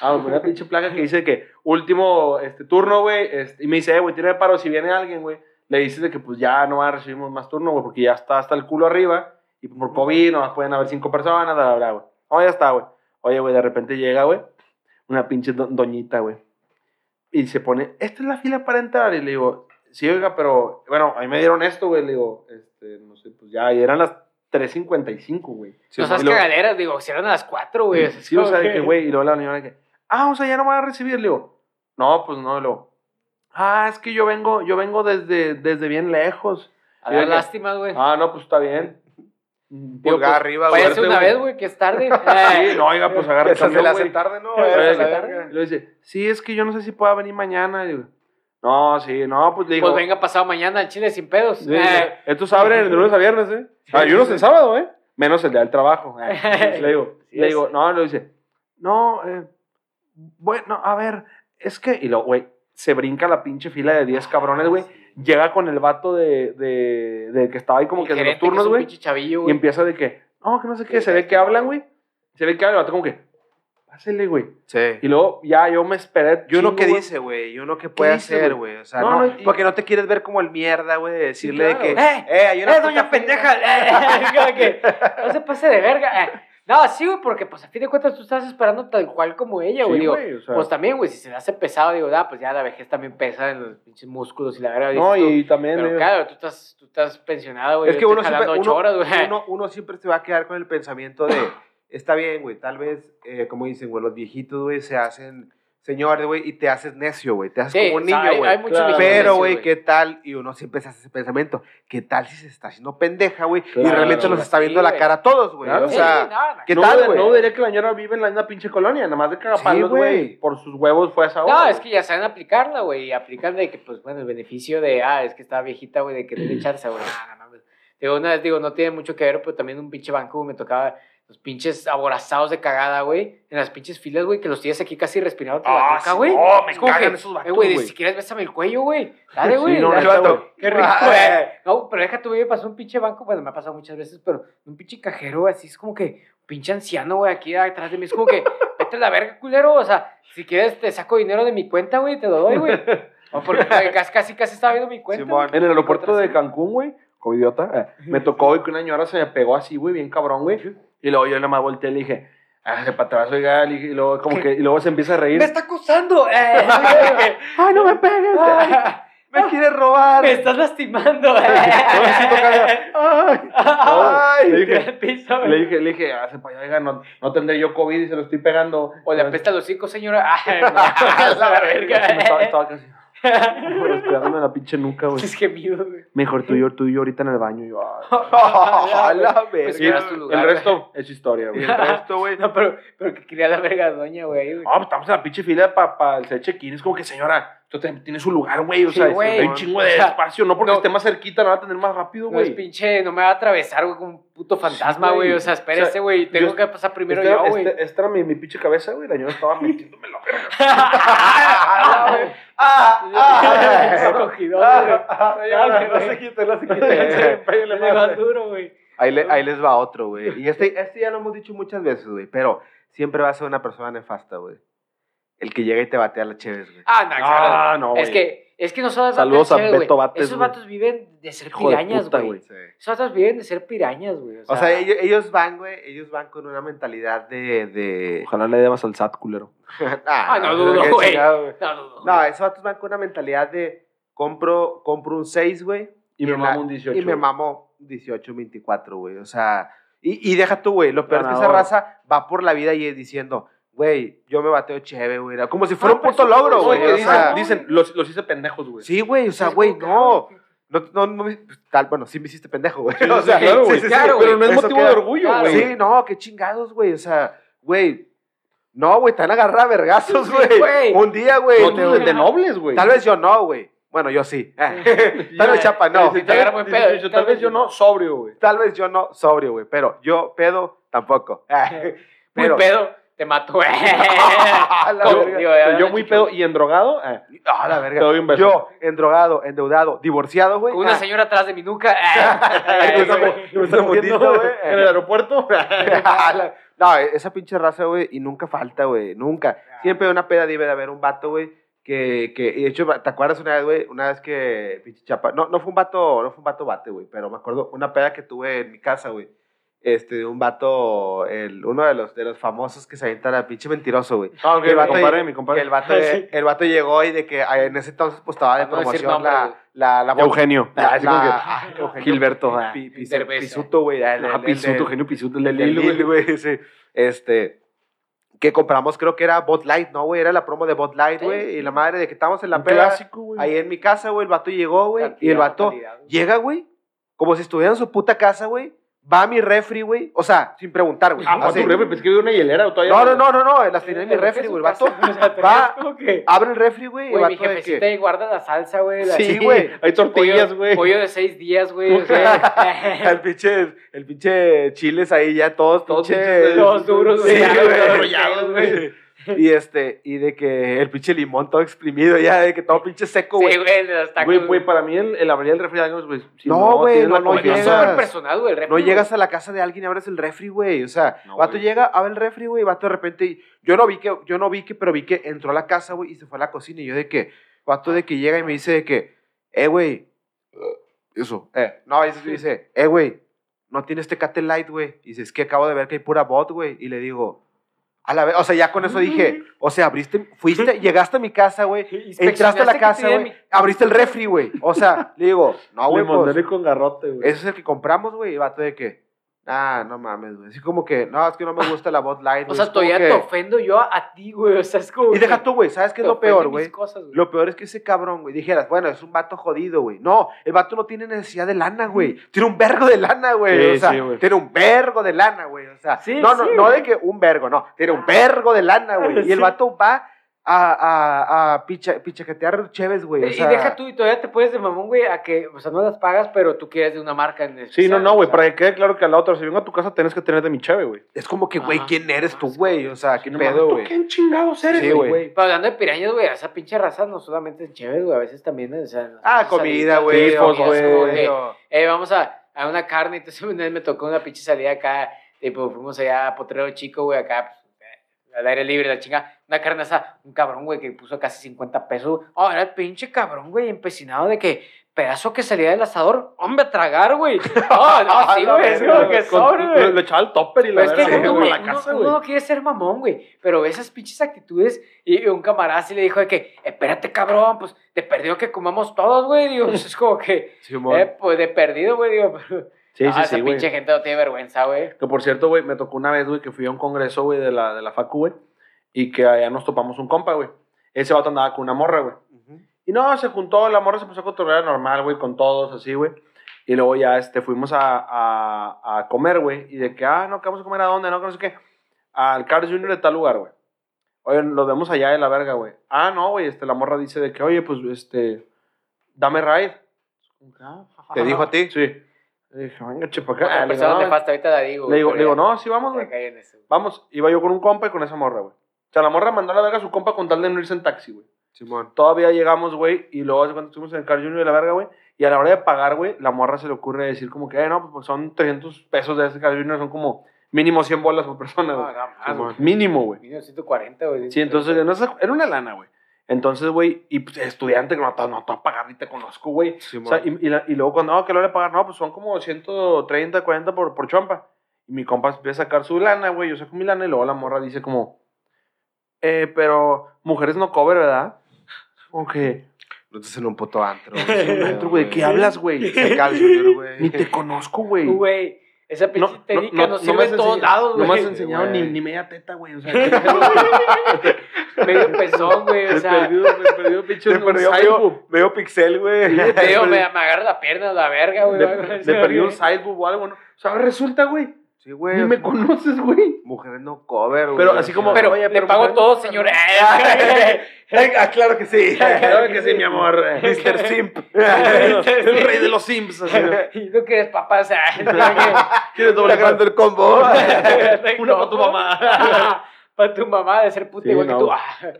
Ah, güey, una pinche placa que dice que último este, turno, güey. este, y me dice, eh, güey, tiene paro. Si viene alguien, güey, le dices de que pues ya no va a recibir más turno, güey, porque ya está hasta el culo arriba. Y por COVID nomás pueden haber cinco personas, bla, bla, bla, güey. Oh, ya está, güey. Oye, güey, de repente llega, güey, una pinche do- doñita, güey. Y se pone, esta es la fila para entrar. Y le digo, sí, oiga, pero, bueno, ahí me dieron esto, güey. Le digo, este, no sé, pues ya, y eran las 3.55, güey. Sí, no seas y luego- cagaderas, digo, cierran a las 4, güey. Sí, sí, o sea, de que, güey, y luego la señora que, ah, o sea, ya no me va a recibir, le digo, no, pues no, digo, ah, es que yo vengo, yo vengo desde, desde bien lejos. A que, lástima, güey. Ah, no, pues está bien. Pulgar pues, arriba, Váyase suerte, una güey. vez, güey, que es tarde. Sí, no, oiga, pues agarre se le güey. hace tarde, ¿no? Le dice, sí, es que yo no sé si pueda venir mañana. Digo, no, sí, no, pues le digo, Pues venga pasado mañana al Chile sin pedos. sí, Eh, estos abren de lunes a viernes, ¿eh? Ah, y unos el sábado, ¿eh? Menos el día del trabajo. Eh, le digo, Sí le digo, no, le dice, no, eh, bueno, a ver, es que, y luego, güey, se brinca la pinche fila de 10 cabrones, güey, llega con el vato de, de, de que estaba ahí como El que de los turnos, güey. Y empieza de que, no, que no sé qué, se ve que hablan, güey. Se ve que hablan, el vato como que, pásele, güey. Sí. Y luego ya yo me esperé. Y uno que dice, güey, y uno que puede hacer, güey? O sea, No, no, no, y- porque no te quieres ver como el mierda, güey, de decirle claro. que, ¡Eh! eh, hay una ¡Eh, doña fila". pendeja! Eh, que, no se pase de verga. eh. No, sí, güey, porque pues a fin de cuentas tú estás esperando tal cual como ella, güey. Sí, digo, güey, o sea. pues también, güey, si se le hace pesado, digo, ah, pues ya la vejez también pesa en los pinches músculos y la verga. No, tú, y también. Pero eh, claro, tú estás, tú estás pensionado, güey. Es que uno siempre, uno, horas, güey. uno- uno siempre se va a quedar con el pensamiento de, está bien, güey, tal vez, eh, como dicen, güey, los viejitos, güey, se hacen señores, güey, y te haces necio, güey, te haces Sí, como un niño, güey. hay muchos Claro. Pero, güey, ¿qué tal? Y uno siempre se hace ese pensamiento. ¿Qué tal si se está haciendo pendeja, güey? y Claro, realmente nos güey. está viendo Sí, la cara a todos, güey. Claro. O sea, Sí. ¿qué no, tal, güey? No diría que la señora vive en la misma pinche colonia, nada más de cagapalos, Sí, güey. por sus huevos fue a esa hora. No, es que ya saben aplicarla, güey. Y aplican de que, pues, bueno, el beneficio de, ah, es que está viejita, güey, de que tiene chance, güey. Ah, no mames. Digo, una vez, digo, no tiene mucho que ver, pero también un pinche banco, me tocaba los pinches aborazados de cagada, güey. En las pinches filas, güey, que los tienes aquí casi respirando por la Ah, nuca, sí, güey. no, me Es como cagan que, esos eh, vatos, güey, güey. si quieres bésame el cuello, güey. Dale, güey. Sí, no, dale, güey. Qué rico, güey. No, pero deja tú, güey, me pasó un pinche banco, bueno, me ha pasado muchas veces, pero un pinche cajero, güey, así es como que un pinche anciano, güey, aquí atrás de mí. Es como que, vete a la verga, culero. O sea, si quieres, te saco dinero de mi cuenta, güey, te lo doy, güey. O porque güey, casi, casi, casi estaba viendo mi cuenta. Güey. En el aeropuerto de. Cancún, güey, como idiota, eh, me tocó güey, que una señora se me pegó así, güey, bien cabrón, güey. Y luego yo nada más volteé y le dije, hágase para atrás, oiga, le dije, y luego como que, y luego se empieza a reír. ¡Me está acusando! Eh, ¡Ay, no me pegues! me quiere robar. ¡Me estás lastimando! Eh. ¡Ay! Ay, le dije, piso, le dije, le dije, hágase para allá, oiga, no, no tendré yo COVID y se lo estoy pegando. O le apesta los hocico, señora. ¡Ay, no! la verga! Estaba, estaba casi respirándome la pinche nuca, güey. Es gemido, güey. Mejor tú y yo, tú y yo ahorita en el baño. y Yo. A la verga. Pues lugar, el güey. resto es historia, güey. el resto, güey. No, pero, pero que quería la verga doña, güey. güey. Ah, pues estamos en la pinche fila para el check-in. Es como que, señora, usted tiene- tiene su lugar, güey. O Sí, sea, güey. hay un chingo de O sea, espacio. No porque no. esté más cerquita, no va a tener más rápido, No es güey. pinche, no me va a atravesar, güey, como un puto fantasma, güey. güey. O sea, espérese, O sea, güey. Tengo yo- que pasar primero Esta- yo, güey. este- Esta era mi, mi pinche cabeza, güey. La señora estaba metiéndome la verga. Ah, ah, ah. no se quite, no se quite. Pégale Le más, más güey. duro, güey. Ahí, le- ahí les va otro, güey. Y este, este ya lo hemos dicho muchas veces, güey. Pero siempre va a ser una persona nefasta, güey. El que llega y te batea las cheves, güey. Ah, no, claro. Ah, no, Es que, es que no son Saludos a chéves, Beto. Bates, Esos vatos viven de ser Hijo pirañas, güey. Sí. Esos vatos viven de ser pirañas, güey. O sea, ellos, ellos van, güey, ellos van con una mentalidad de... de... Ojalá le debas al SAT, culero. Ah, no dudo, qué güey. No, no, no. No, esos vatos van con una mentalidad de compro, compro un 6, güey. Y me la- mamo un 18. Y me mamo 18, 24, güey. O sea, y, y deja tú, güey. Lo peor es que esa raza va por la vida y diciendo, güey, yo me bateo chévere, güey. Era Como si fuera Ah, un pues, puto logro, sí, güey. O dicen, sea, dicen los, los hice pendejos, güey. sí, güey. O sea, güey, no. No, no, no, me- tal, bueno, sí me hiciste pendejo, güey. Sí, o sí, sea, claro, güey. claro, Pero no es motivo queda- de orgullo, claro, güey. Sí, no, qué chingados, güey. O sea, güey. No, güey, te van a agarrar a vergazos, güey. güey. Un día, güey. Te- de, nobles, güey. Tal vez yo no, güey. Bueno, yo sí. Tal vez Chapa no. Sí, te agarra buen pedo. Dice, Tal vez yo no, sobrio, güey. Tal vez yo no sobrio, güey. Pero yo pedo tampoco. Muy Pero, pedo, te mato, Yo- verga. digo, yo muy pedo y endrogado. Eh. Ah, la verga. Te doy un beso. Yo, endrogado, endeudado, divorciado, güey. Con una Ah. señora atrás de mi nuca. Güey. En el aeropuerto. no, esa pinche raza, güey, y nunca falta, güey, nunca. Siempre una peda debe de haber un vato, güey, que, que, y de hecho, ¿te acuerdas una vez, güey? Una vez que, pinche chapa, no, no fue un vato, no fue un vato bate, güey, pero me acuerdo una peda que tuve en mi casa, güey, este, un vato, el, uno de los, de los famosos que se avienta la pinche mentiroso, güey. Ah, ok, Que el mi vato compadre, llegó- mi compadre. el vato, Sí. el vato llegó y de que ah, en ese entonces pues estaba de decir promoción nombre, la, la, la, Eugenio. la, ah, Eugenio Gilberto. ah. Pisuto, güey. Ah, Pisuto, Eugenio Pisuto. El el de del Lil, Lil, güey. Este, que compramos, creo que era Bot Light, ¿no, güey? Era la promo de Bot Light, güey. sí. Y la madre de que estábamos en la Un peda. clásico, güey. Ahí en mi casa, güey, el vato llegó, güey. Y el vato calidad, llega, güey, como si estuviera en su puta casa, güey. Va a mi refri, güey. O sea, sin preguntar, güey. Ah, Así. tu refri, pensé que había una hielera o todavía. No, no, no, no, no. Las tenía en mi refri, güey. El vato va, abre el refri, güey. y Güey, mi jefecita ahí guarda la salsa, güey. Sí, güey. Hay tortillas, güey. Pollo de seis días, güey. o sea, El pinche, el pinche chiles ahí ya todos, Todos Todos duros, Sí, güey. güey. enrollados, güey. Y este, y de que el pinche limón todo exprimido ya, de que todo pinche seco, güey. Sí, güey, de los tacos. Güey, güey, para mí el, el abrir el refri de años, güey. si No, güey, tienes no, la no llegas. súper personal, güey. el refri, No güey. llegas a la casa de alguien y abres el refri, güey. O sea, No, vato güey. llega, abre el refri, güey, vato de repente. y- Yo no vi que, yo no vi que, pero vi que entró a la casa, güey, y se fue a la cocina. Y yo de que, vato de que llega y me dice de que, eh, güey, uh, eso, eh, no, y me dice, eh, güey, no tienes Tecate Light, güey. Y dice, es que acabo de ver que hay pura bot, güey. Y le digo, a la vez, o sea, ya con eso dije, o sea, abriste, fuiste, llegaste a mi casa, güey. Entraste a la casa, güey. mi- Abriste el refri, güey. O sea, le digo, no, güey, pues, con garrote, güey. ese es el que compramos, güey. Y vato de que, ah, no mames, güey. Así como que, no, es que no me gusta la bot light, O sea, todavía que- te ofendo yo a, ti, güey. O sea, es como. Y deja tú, güey, ¿sabes qué es te lo peor, güey? cosas, güey. Lo peor es que ese cabrón, güey, dijeras, bueno, es un vato jodido, güey. No, el vato no tiene necesidad de lana, güey. Tiene un vergo de lana, güey. Sí, o sea, sí, tiene un vergo de lana, güey. O sea, Sí, no, no, sí, no de que un vergo, no. Tiene un vergo de lana, güey. Y el vato va a, a, a picha, pichaquetear chéves, güey. O sea, y deja tú, y todavía te puedes de mamón, güey, a que, o sea, no las pagas, pero tú quieres de una marca en Sí, especial, no, no, güey, o sea. para que quede claro que a la otra, si vengo a tu casa, tienes que tener de mi chave, güey. Es como que, güey. ¿quién eres tú, güey? O sea, qué No pedo, mames, ¿tú güey. ¿Quién chingados eres, Sí, güey? Pero hablando de pirañas, güey, esa pinche raza no solamente es chévere, güey, a veces también, o sea... Ah, comida, güey. Sí, güey. eh, vamos a, a una carne, entonces una vez me tocó una pinche salida acá, tipo, fuimos allá a Potrero Chico, güey, acá, pues, al aire libre, la chinga, una carne esa, un cabrón, güey, que puso casi 50 pesos, oh, era el pinche cabrón, güey, empecinado de que pedazo que salía del asador, hombre, a tragar, güey, oh, no, sí, La güey, es como que sobre, güey. le echaba el topper y la Pero es que uno, güey, la uno- casa, uno güey. no quiere ser mamón, güey. Pero ve esas pinches actitudes y un camarada sí le dijo de que, espérate, cabrón, pues te perdió que comamos todos, güey. Digo, pues, es como que, Simón. eh, pues de perdido, güey. Digo, pero. Sí, Ah, sí, esa sí, pinche gente no tiene vergüenza, güey. Que por cierto, güey, me tocó una vez, güey, que fui a un congreso, güey, de la, de la facu, güey, y que allá nos topamos un compa, güey. Ese vato andaba con una morra, güey. Y no, se juntó, la morra se puso a cotorrear normal, güey, con todos, así, güey. Y luego ya, este, fuimos a, a, a comer, güey. Y de que, ah, no, que vamos a comer a dónde, no, que no sé qué. Al Carl's Jr. de tal lugar, güey. Oye, lo vemos allá de la verga, güey. Ah, no, güey, este, la morra dice de que, oye, pues, este, dame ride. Ah, ¿Te dijo a ti? Sí. Le dije, venga, che, pa' acá. Otra Le digo, no, ahorita la digo. le digo, le digo, no, sí, vamos, güey. Vamos. Iba yo con un compa y con esa morra, güey. O sea, la morra mandó a la verga a su compa con tal de no irse en taxi, güey. Simón. Todavía llegamos, güey, y luego hace cuando estuvimos en el Car Junior de la verga, güey, y a la hora de pagar, güey, la morra se le ocurre decir como que, eh, no, pues son 300 pesos de ese Car Junior, son como mínimo 100 bolas por persona, No, güey. no, más, Simón. güey. Mínimo, güey. 1940, güey. Sí, entonces, no sé, era una lana, güey. Entonces, güey, y pues, estudiante que no te no te va a pagar ni te conozco, güey. O Simón. sea, y, y, la- y luego cuando, no, que lo de pagar, no, pues son como 130, 40 por, por chompa. Y mi compa empieza a sacar su lana, güey, yo saco mi lana y luego la morra dice como, eh, pero mujeres no cover, ¿verdad? Que, No estás en un puto antro. "Antro, güey, ¿de qué hablas, güey? Se güey. Ni te conozco, güey. Güey, esa pinche técnica nos sirve me has en todos enseñado- lados, No me has güey. enseñado ni, güey. ni media teta, güey. O sea, Medio pezón, güey, o me sea... perdió, me perdió, pinche, un perdió medio, medio pixel, güey. Veo, me, me agarra la pierna, la verga, güey. Le, le así, perdí un güey. side boob o algo, ¿no? O sea, resulta, güey. Sí, güey. Ni me conoces, güey. Mujeres no cover, güey. Pero así como- Pero Oye, le pero pago mujer, todo, no, señor. Ah, claro que sí. Claro que sí, mi amor. Mr. Simp. El rey de los Sims. Así, y no quieres papá, o sea, ¿Quieres doble ganando el combo. Una para tu mamá. Para tu mamá de ser puta Sí, igual no. que tú.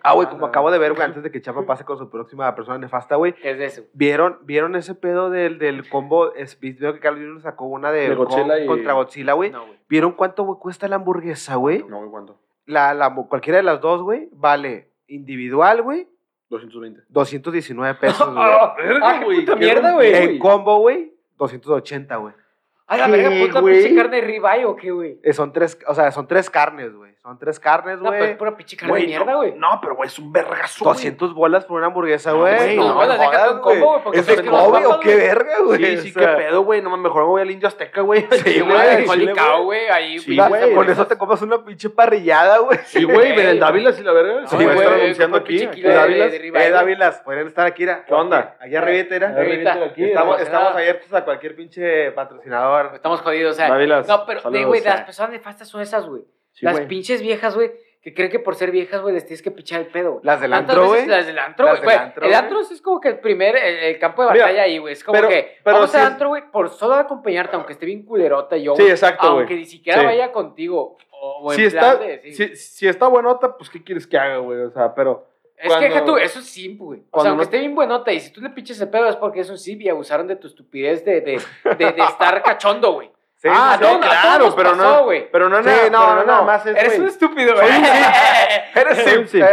Ah, güey, como acabo de ver, güey, antes de que Chapa pase con su próxima persona nefasta, güey. ¿Qué es de eso? ¿Vieron, ¿Vieron ese pedo del, del combo? Es, veo que Carlos Jr. sacó una de, De Godzilla y- contra Godzilla, güey. No, güey. ¿Vieron cuánto güey, cuesta la hamburguesa, güey? No, güey, ¿cuánto? La, la, cualquiera de las dos, güey, vale individual, güey, 220. 219 pesos, güey. Ah, Verga, qué güey, puta mierda, güey. en combo, güey, 280, güey. A la verga, ¿Qué, puta pinche carne de ribeye o qué, güey. Eh, Son tres, o sea, son tres carnes, güey. Son tres carnes, No, pues güey. es pura pinche carne de mierda, no, güey. No, pero, güey, es un vergazo, güey. 200 bolas por una hamburguesa, No, güey. No, no, déjate un combo, güey, ¿Es de no Kobe o qué verga, güey? Sí, O sí, sea, qué pedo, güey. No, mejor me voy al Indio Azteca, güey. Sí, güey. cow, güey. Ahí, Sí, güey. Con eso te comes una pinche parrillada, güey. Sí, güey, ven el Dávila y la verga. No, Sí, güey, anunciando aquí. Dávilas. Eh. Dávilas, podrían estar aquí, era. ¿Qué onda? Allá arriba, era. Arribita. aquí. Estamos, no abiertos a cualquier pinche patrocinador. Estamos jodidos, o sea. Dávilas, No, pero, güey, las personas nefastas son esas, güey. Sí, las güey. pinches viejas, güey, que creen que por ser viejas, güey, les tienes que pichar el pedo. Las del ¿Cuántas antro, güey. Las del antro, Las güey. del antro, El antro es como que el primer, el, el campo de Mira, batalla ahí, güey. Es como pero- que pero vamos sí al antro, güey, por solo acompañarte, aunque esté bien culerota yo, Sí, exacto, güey. Aunque ni siquiera Sí. vaya contigo, o, o Si está, sí. si, si está buenota, pues, ¿qué quieres que haga, güey? O sea, pero... Es cuando- que deja tú, eso es simp, güey. O sea, aunque no- esté bien buenota y si tú le pinches el pedo es porque es un simp y abusaron de tu estupidez de, de, de, de estar cachondo, güey. Sí, ah, sí, no, sí. claro, nos pero pasó, no, pero no, Sí, nada, no, pero no, nada no. más es, Eres güey. un estúpido, güey. Eres un simp.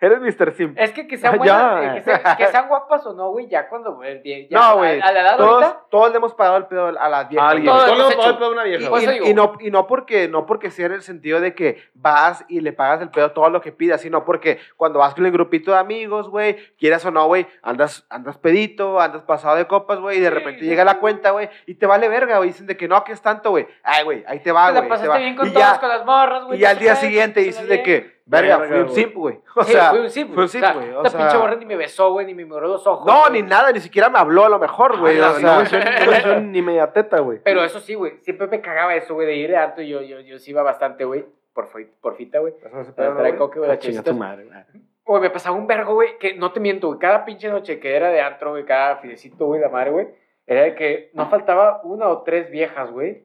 Eres Mr. Simp. Es que que sean Ya. buenas, eh, que, sean, que sean guapas o no, güey, ya cuando, güey, ya- No, güey. A, a la edad Todos, ahorita, todos le hemos pagado el pedo a las viejas. Alguien. Todos Todos le hemos pagado el pedo a una vieja, y- y no, y no porque no porque sea en el sentido de que vas y le pagas el pedo todo lo que pidas, sino porque cuando vas con el grupito de amigos, güey, quieras o no, güey, andas, andas pedito, andas pasado de copas, güey, y de Sí, repente sí, llega sí. la cuenta, güey, y te vale verga, güey, dicen de que no, que es tanto, güey. Ay, güey, ahí te va, te güey. la te pasaste va. bien con y todos, ya, con las morras, güey. y al día siguiente te dices de que, verga, Verga, fui un simp, güey. O Sí, sea, fui un simp, fui un simp, güey. O esta pinche sea, morra ni me besó, güey, ni me miró los ojos. no, güey. ni nada, ni siquiera me habló a lo mejor, güey. Ah, o no sea, no ni media teta, güey. Pero eso sí, güey, siempre me cagaba eso, güey, de ir de alto. Yo, yo, yo sí iba bastante, güey, por, por fita, güey. Para coque, güey, chinga tu madre, güey. Güey, me pasaba un vergo, güey, que no te miento, güey. Cada pinche noche que era de antro, güey, cada fidecito, güey, la madre, güey, era de que no faltaba una o tres viejas, güey,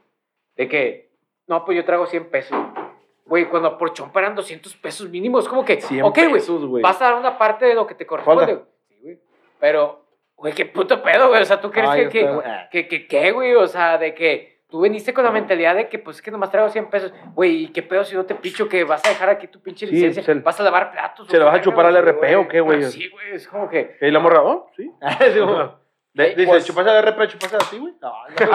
de que, no, pues yo traigo 100 pesos. Güey, cuando por chompa eran 200 pesos mínimo, es como que, 100 ok, güey, güey. vas a dar una parte de lo que te corresponde. Güey. Sí, güey. Pero, güey, qué puto pedo, güey. O sea, ¿tú crees Ay, que, que, güey. que, que, qué, güey? O sea, de que tú veniste con la mentalidad de que, pues, es que nomás traigo 100 pesos. Güey, ¿y qué pedo si no te picho que vas a dejar aquí tu pinche Sí, licencia? se- ¿Vas a lavar platos? ¿se lo vas a chupar al güey? RP o qué, güey? Ah, Sí, güey, es como que... ¿Y la morra? ¿Oh? Sí. De- Dice, pues- ¿chupas al RP, chupas a ti, güey? No,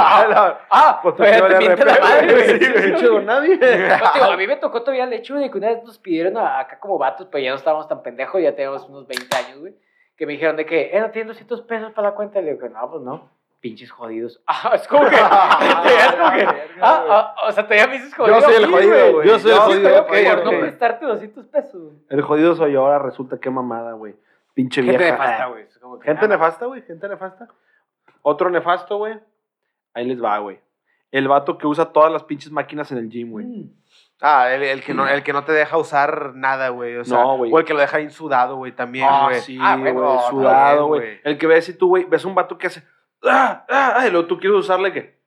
Ah, Pues te todavía lleva te RP, la madre, güey. Sí, güey, nadie. No, tío, a mí me tocó todavía el hecho de que una vez nos pidieron a- acá como vatos, pero ya no estábamos tan pendejos, ya teníamos unos 20 años, güey. Que me dijeron de que, eh, no tienen 200 pesos para la cuenta. Le digo, no, pues no. Pinches jodidos. Ah, es como que. todavía es como que ah, ah, o sea, todavía me dices jodido. Yo soy el jodido, güey. Yo soy el jodido, Por no prestarte 200 pesos. güey. El jodido soy yo, ahora resulta qué mamada, güey. Pinche Gente vieja. nefasta, Ah. güey. Gente nefasta, güey, gente nefasta. Otro nefasto, güey. Ahí les va, güey. El vato que usa todas las pinches máquinas en el gym, güey. mm. Ah, el, el que no, el que no te deja usar nada, güey. O sea, No, güey. O el que lo deja insudado, güey, también, Ah, güey. sí, Ah, güey, sudado, güey. El que ves y tú, güey, ves un vato que hace. ¡Ah! ¡Ah! ah", Y luego tú quieres usarle que.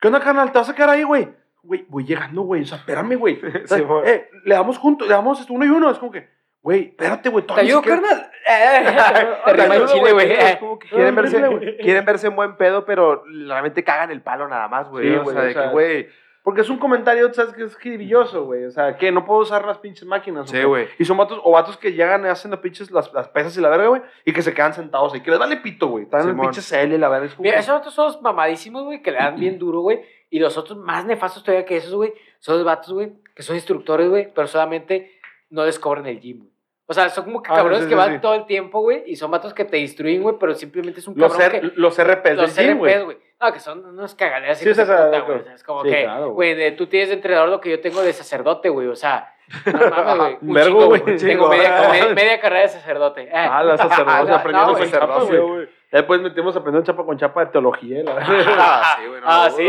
¿Qué onda, carnal? ¿Te vas a quedar ahí, güey? Güey, voy llegando, güey. O sea, espérame, güey. O sea, Sí, güey. eh, le damos juntos, le damos esto uno y uno. Es como que, güey, espérate, güey. ¿Te ayudo, carnal? Te rima el chile, güey, güey. Es como que quieren verse, quieren verse en buen pedo, pero realmente cagan el palo nada más, güey. Sí, o güey, sea, de que, güey. Porque es un comentario, ¿sabes? Que es jibilloso, güey. O sea, que no puedo usar las pinches máquinas. ¿o Sí, güey. Y son vatos, o vatos que llegan y hacen las pinches, las, las pesas y la verga, güey. Y que se quedan sentados y que les vale pito, güey. Están en el pinche cel y la verga. Es Mira, esos otros son los mamadísimos, güey, que le dan bien duro, güey. Y los otros más nefastos todavía que esos, güey, son los vatos, güey, que son instructores, güey, pero solamente no les cobran el gym, güey. O sea, son como que Ah, cabrones sí, sí, que van sí. todo el tiempo, güey, y son vatos que te instruyen, güey, pero simplemente es un los, cabrón R- que... los RPs Los del gym, güey. RPs, güey. No, que son unos hijos de o sea, puta, de güey. acuerdo. O sea, Es como Sí, que, güey, tú tienes de entrenador lo que yo tengo de sacerdote, güey. O sea, no mames, güey. Tengo media, media, media carrera de sacerdote. Eh. Ah, la sacerdote. no, aprendiendo chapa, sacerdocio, güey. Después metimos aprendiendo chapa con chapa de teología. La verga. Ah, sí, güey. no Ah, sí.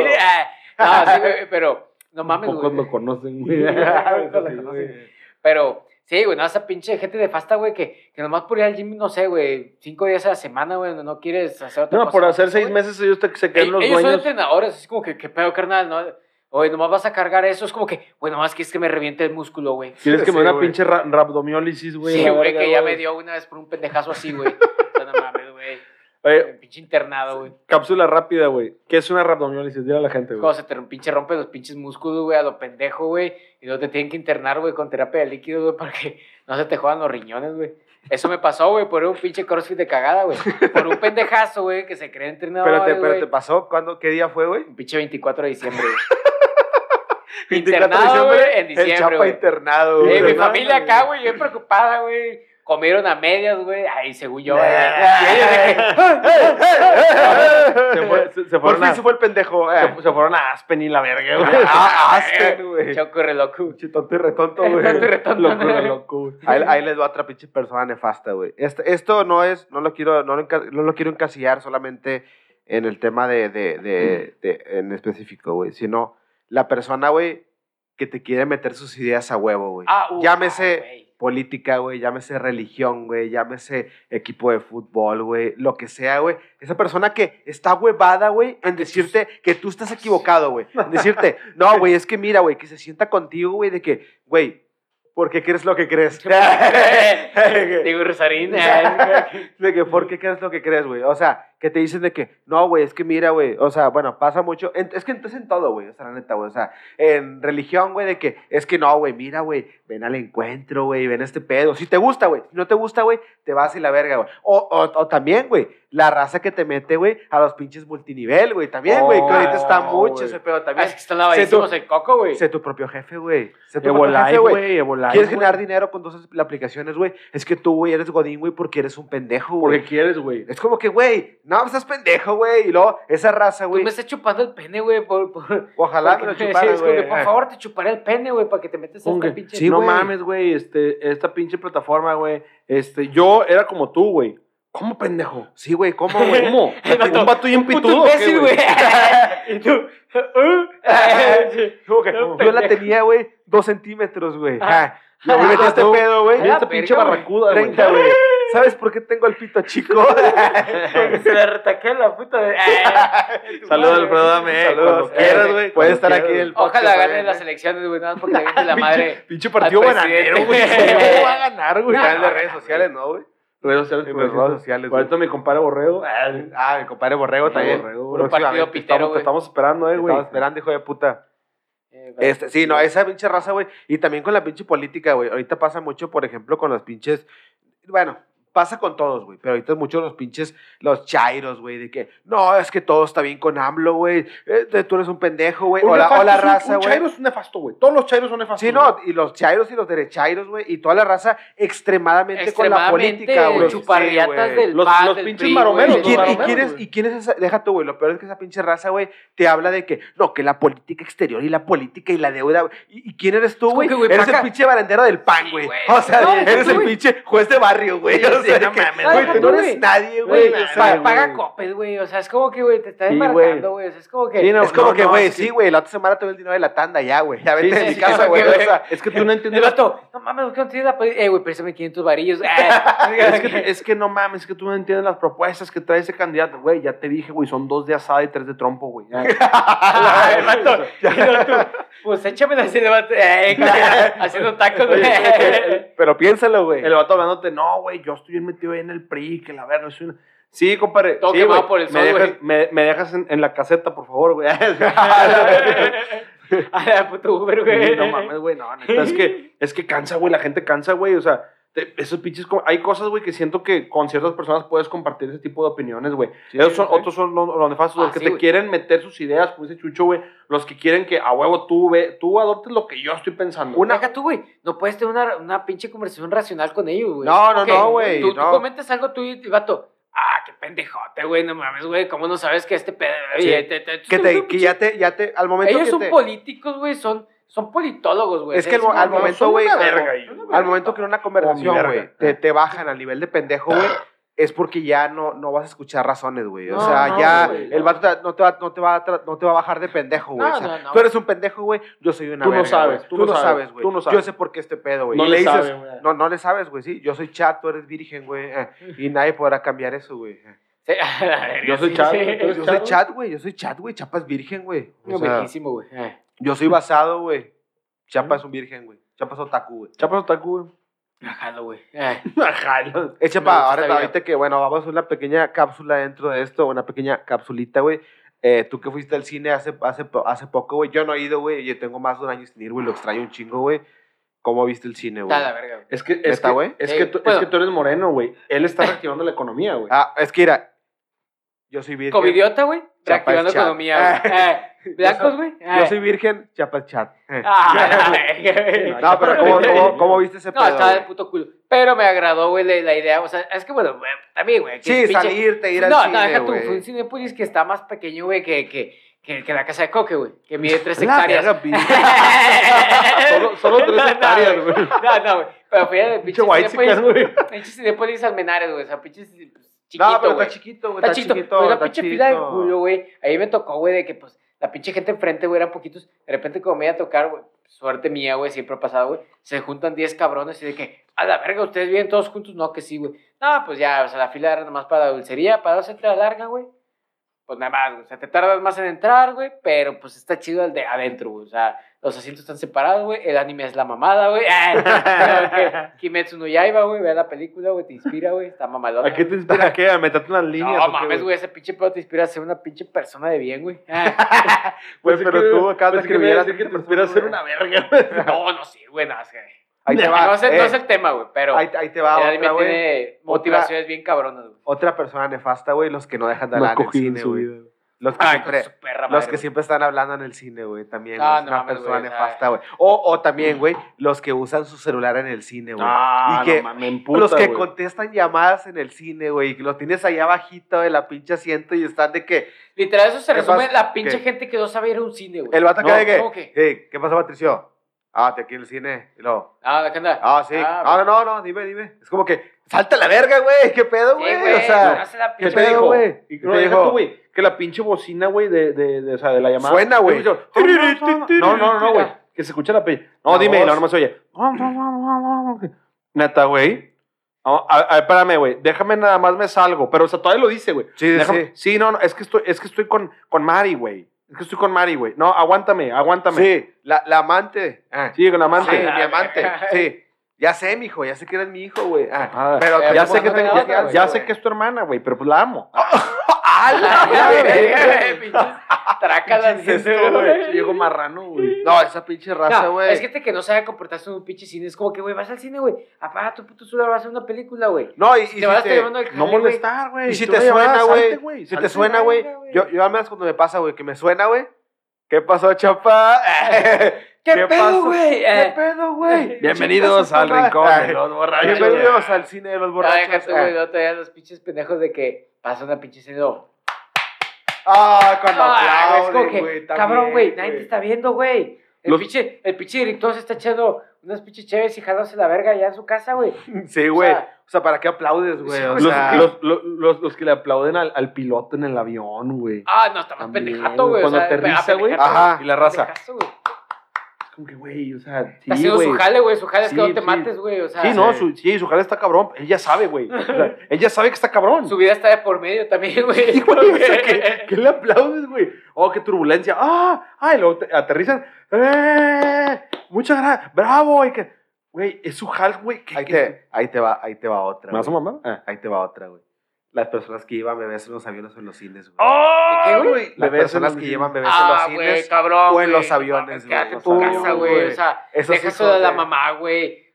No, sí, güey, pero no mames, güey. lo conocen, güey. Pocos lo conocen. güey. Pero, sí, güey, no, esa pinche gente de fasta, güey, que, que nomás por ir al gym, no sé, güey, cinco días a la semana, güey, no quieres hacer otra No, cosa. por hacer güey. seis meses ellos te, se quedan Ell- los Ellos son dueños. entrenadores, así como que, ¿qué pedo, carnal? ¿no? Oye, nomás vas a cargar eso. Es como que, güey, nomás quieres que me reviente el músculo, güey. Quieres que me Sí, dé una pinche ra- rhabdomiólisis, güey. Sí, güey, que ya me dio una vez por un pendejazo así, güey. O sea, no mames, güey. Oye, Pinche internado, güey. cápsula rápida, güey. ¿Qué es una rhabdomiólisis? Dile a la gente, güey. Cuando se te pinche rompe los pinches músculos, güey, a lo pendejo, güey. Y luego te tienen que internar, güey, con terapia de líquido, güey, para que no se te jodan los riñones, güey. Eso me pasó, güey, por un pinche crossfit de cagada, güey. Por un pendejazo, güey, que se cree entrenador. Espérate, güey. espérate, ¿pasó? ¿Cuándo? ¿Qué día fue, güey? Un pinche 24 de diciembre, güey. 24 de Internado, güey, en El diciembre, chapa güey. internado, Eh, güey. mi familia acá, güey, bien preocupada, güey. Comieron a medias, güey. Ay, según yo, güey. Se, fue- se- se Por fueron fin a, se fue el pendejo. eh. se, se fueron a Aspen y la verga, güey. Ah, Aspen, güey. Choco re loco. Tonto y retonto, güey. Tonto y retonto. Loco. Ahí, ahí les va otra pinche persona nefasta, güey. Este- esto no es, no lo quiero, no lo, enca- no lo quiero encasillar solamente en el tema de, de, de, de- en específico, güey, sino la persona, güey, que te quiere meter sus ideas a huevo, güey. Ah, uh, Llámese ah. Política, güey, llámese religión, güey, llámese equipo de fútbol, güey, lo que sea, güey. Esa persona que está huevada, güey, en decirte que tú estás equivocado, güey. En decirte, no, güey, es que mira, güey, que se sienta contigo, güey, de que, güey, ¿por qué crees lo que crees? Digo, Rosarín. de que, ¿por qué crees lo que crees, güey? O sea, que te dicen de que, no, güey, es que mira, güey, o sea, bueno, pasa mucho, en- es que entonces en todo, güey, o sea, la neta, güey, o sea, en religión, güey, de que, es que no, güey, mira, güey, ven al encuentro, güey, ven este pedo, si te gusta, güey, si no te gusta, güey, te vas y la verga, güey, o, o, o también, güey, la raza que te mete, güey, a los pinches multinivel, güey, también, güey, que ahorita está Oh, mucho güey. ese pedo Ah, también, es que están lavadísimos el coco, güey. sé tu propio jefe, güey, sé tu propio jefe, güey, ¿Quieres generar dinero con dos aplicaciones, güey? Es que tú, güey, eres godín, güey, porque eres un pendejo, güey. Porque quieres, güey. Es como que, güey, no, estás pendejo, güey. Y luego, esa raza, Tú güey, me estás chupando el pene, güey. Por, por, ojalá me lo que, güey. por favor, te chuparé el pene, güey, para que te metas a ¿Cómo esta pinche. Sí, no mames, güey, este, esta pinche plataforma, güey. Este, yo era como tú, güey. ¿Cómo pendejo? Sí, güey, ¿cómo, güey? ¿Cómo? ¿Un vato y un pitudo? imbécil, güey. y tú. Que, No, yo la tenía, güey, dos centímetros, güey. Ah. Ah, Yo vi Ah, este pedo, güey. Mira esta pinche barracuda, güey. 30, güey. ¿Sabes por qué tengo el pito chico? Porque se le retaqué la puta de. Saludos, Alfredo Dame. Saludos. Cuando quieras, Eh, güey. puedes cuando estar aquí el podcast. Ojalá gane las elecciones, güey, nada más porque le viene la madre. Pinche partido bananero, güey. ¿Cómo va a ganar, güey? Canal de redes sociales, ¿no, güey? Redes sociales, por las redes sociales, güey. Ahorita mi compadre Borrego. Ah, Ah, mi compadre Borrego también. Borrego, partido pitero, Estamos, te estamos esperando, eh, güey. Estaba esperando, hijo de puta. Eh. Este, sí, no, esa pinche raza, güey. Y también con la pinche política, güey. Ahorita pasa mucho, por ejemplo, con los pinches. Bueno, pasa con todos, güey. Pero ahorita es mucho los pinches, los chairos, güey. De que, no, es que todo está bien con AMLO, güey. eh, tú eres un pendejo, güey. O la, o raza, güey. chairo es un nefasto, güey. Todos los chairos son nefastos. Sí, no, y los chairos y los derechairos, güey. Y toda la raza extremadamente, con la política, güey. chuparriatas Sí, del Los- PAN, los del pinches PRI, maromeros, ¿Y güey. los quién, y quién es, y quién es esa? Deja tú, güey. Lo peor es que esa pinche raza, güey, te habla de que, no, que la política exterior y la política y la deuda. ¿Y, y quién eres tú, güey? Eres el pinche barandero del pan, güey. O sea, eres el pinche juez de barrio, güey. Sea, no mames, güey, tú no eres nadie, Güey, paga copes, güey. O sea, es como que, güey, te está Sí, embarcando, güey. O sea, es como que. Es como que, güey, sí, güey, la otra semana te el dinero de la tanda ya, güey. Ya vete de mi casa, güey. O sea, Es que tú no El entiendes. vato, no mames, ¿por qué no tienes la Eh, güey, préstame 500 varillos. Es que, es que no mames, es que tú no entiendes las propuestas que trae ese candidato. Güey, ya te dije, güey, son dos de asada y tres de trompo, güey. Pues échame de vato. Eh, haciendo tacos, güey. pero piénsalo, güey. El vato hablándote, no, güey, yo estoy bien metido ahí en el PRI, que la verga, soy una... Sí, compadre. Todo sí, quemado güey, por el me sol, dejas, güey. me, me dejas en, en la caseta, por favor, güey. A la puto Uber, güey. No mames, güey, no, neta, es que, es que cansa, güey, la gente cansa, güey, o sea, te- esos pinches, hay cosas, güey, que siento que con ciertas personas puedes compartir ese tipo de opiniones, güey. Esos son, sí. otros son los, los nefastos, Ah, los que sí, te quieren meter sus ideas, como dice Chucho, güey, los que quieren que a huevo tú, ve, tú adoptes lo que yo estoy pensando. Una- Deja tú, güey. No puedes tener una, una pinche conversación racional con ellos, güey. No, no, no, güey, Tú, tú no. comentas algo tú y vato. Ah, qué pendejote, güey. No mames, güey. ¿Cómo no sabes que este pedo. Sí. Te- te- Que, tú- te, tú- que ya te, ya te, al momento Ellos que son políticos, güey. Son, son politólogos, güey. Es que al, momento, güey, al- momento que en una conversación, güey, te, te bajan al nivel de pendejo, güey, es porque ya no, no vas a escuchar razones, güey. O No, sea, no, ya el vato no te, va, no, te va a no te va a bajar de pendejo, güey. No, o sea, no, no. tú eres un pendejo, güey, yo soy una Tú no sabes, tú tú, no sabes, güey. tú no sabes. Yo sé por qué este pedo, güey. No y le dices, sabe, güey. no, no le sabes, güey, sí. Yo soy chat, tú eres virgen, güey. eh, y nadie podrá cambiar eso, güey. Sí, Yo soy sí, sí. Yo chat, soy chat, güey. Yo soy chat, güey. Chapa es virgen, güey. O sea, güey. Eh. Yo soy basado, güey. Chapa es un virgen, güey. Chapa es otaku, güey. Chapas otaku, güey. Ajá, güey. Eh. Eh, Me Chapa, ahora ahorita que, bueno, vamos a hacer una pequeña cápsula dentro de esto, una pequeña capsulita, güey. Eh, tú que fuiste al cine hace, hace, hace poco, güey. Yo no he ido, güey. Yo tengo más de un año sin ir, güey. Lo extraño un chingo, güey. ¿Cómo viste el cine, güey? Está la verga, güey. Es que, es ¿Neta, que, güey? es, que tú, es que tú eres moreno, güey. Él está reactivando la economía, güey. Ah, es que mira. Yo soy virgen. Covidiota, güey. Reactivando es chat. economía, güey. Eh. Blancos, güey. Yo Eh. soy virgen, chapa chat. Eh. Ah, güey. No, pero ¿cómo, cómo, cómo viste ese No, pedo, estaba de güey? puto culo. Pero me agradó, güey, la, la idea. O sea, es que, bueno, güey, también, güey. Sí, pinche- salirte, ir al no, cine, no, deja tú. güey. Fue un Cinépolis que está más pequeño, güey, que, que, que, que la casa de Coque, güey. Que mide tres La hectáreas. Solo- solo tres No, no, hectáreas, güey. güey. No, no, güey. Pero fui a Pinche white chicken, güey. Pinche Cinépolis Almenares, güey. O sea, pinche chiquito, No, pero güey. está chiquito, güey. Está chiquito. chiquito. La está pinche fila de chiquito. culo, güey. Ahí me tocó, güey, de que, pues, la pinche gente enfrente, güey, eran poquitos. De repente, como me iba a tocar, güey, suerte mía, güey, siempre ha pasado, güey, se juntan 10 cabrones y de que, a la verga, ¿ustedes viven todos juntos? No, que sí, güey. No, pues ya, o sea, la fila era nomás para la dulcería, para hacerte la larga, güey. Pues nada más, güey. O sea, te tardas más en entrar, güey, pero pues está chido el de adentro, güey. O sea, los asientos están separados, güey. El anime es la mamada, güey. Ah, Kimetsu no Yaiba, güey. Ve la película, güey. Te inspira, güey. Está mamalota. ¿A qué te inspira qué? ¿A meterte unas líneas? No mames, güey. Ese pinche pedo te inspira a ser una pinche persona de bien, güey. Güey, Pensé pero que- tú acabas de escribir a a que te inspira a ser una verga, güey. no, no, sí, güey. No, es que- Ahí te va. no, es, el- eh, no es el tema, güey. Pero ahí, ahí te va otra, güey. tiene motivaciones bien cabronas, güey. Otra persona nefasta, güey, los que no dejan de hablar en el cine, güey. Los que Ay, siempre... Los madre, que siempre están hablando en el cine, güey, también. No, güey, es no una mames, persona nefasta, güey. O, o también, güey, los que usan su celular en el cine, güey. Ah, y que no mames, me emputa, los que contestan llamadas en el cine, güey, que lo tienes allá abajito de la pinche asiento y están de que Literal, eso se ¿Qué resume pasa? la pinche ¿Qué? gente que no sabe ir a un cine, güey. el vato No, acá de que, ¿cómo que? "Hey, ¿qué pasa, Patricio? Ah, te aquí en el cine. Y luego, Ah, ¿qué onda? ah, sí. Ah, Ah, no, no, no, dime, dime. Es como que, salta la verga, güey, ¿qué pedo, güey? o sea, no se la ¿qué pedo, güey? Y ¿Qué no, deja tú, güey, que la pinche bocina, güey, de, de, de, o sea, de la llamada. Suena, güey. No, no, no, güey. Que se escucha la pe... No, La dime, y la norma se oye. Neta, güey. No, a, a- espérame, güey. Déjame nada más me salgo. Pero, o sea, todavía lo dice, güey. Sí, Déjame- sí. Sí, no, no. Es que estoy, es que estoy con, con Mari, güey. Es que estoy con Mari, güey. No, aguántame, aguántame. Sí, la, la amante. Ah, Sí, con la sí, amante. mi amante. Sí. Ya sé, mijo, ya sé que eres mi hijo, güey. Ah, Ah, pero ya ya ¿cómo sé que, te- ya, ya sé que es tu hermana, güey, pero pues la amo. Pinches Trácalas. Esto, güey. Viejo marrano, güey. No, esa pinche raza, No, güey. es gente que no sabe comportarse en un pinche cine. Es como que, güey, vas al cine, güey. Apaga tu puto celular, vas a ver una película, güey. No, y, y Te si vas a estar te, llevando al No molestar, güey. y si te te suena, güey. Si te suena, güey. Yo, yo al menos cuando me pasa, güey, que me suena, güey. ¿Qué pasó, chapa? ¿Qué, ¿Qué pedo, güey? ¿Qué Eh, pedo, güey? Bienvenidos al rincón de los borrachos. Bienvenidos al cine de los No, borrachos. déjate, güey, no te vean los pinches pendejos de que pasa una pinche escena. Ah, cuando Ah, güey, es como aplauden, que, güey. cabrón, güey, nadie te está viendo, güey. El, Los- pinche, el pinche director se está echando unas pinches chéves y jalándose la verga allá en su casa, güey. Sí, güey. O O, sea, ¿para qué aplaudes, güey? Sí, O güey. Los, sea, los, los, los, los que le aplauden al, al piloto en el avión, güey. Ah, no, está más pendejato, güey. cuando o sea, aterriza, güey. Ajá. Y la raza. pendejazo, como que, güey, o sea, sí, Está haciendo güey. su jale, güey. Su jale es que Sí, no te sí. mates, güey. O sea, Sí, no, Sí. su, sí, su jale está cabrón. Él ya sabe, güey. O sea, él ya sabe que está cabrón. su vida está de por medio también, güey. Sí, güey, o sea, que, que le aplaudes, güey. Oh, qué turbulencia. Ah, ah, y luego te- aterrizan. ¡Eh! Muchas gracias. Bravo. Y que, güey, es su jal, güey. ahí, te, ahí te va, ahí te va otra. ¿Me vas a mamar? Ah. Ahí te va otra, güey. Las personas que llevan bebés en los aviones o en los cines, güey. ¡Oh, ¿Qué, güey? Las Bebés personas en que los- llevan bebés Ah, en los güey, cines. cabrón. o en los güey. aviones, Quédate en güey, tu casa, güey. güey. O sea, Esos déjaselo hijos a la de- mamá, güey.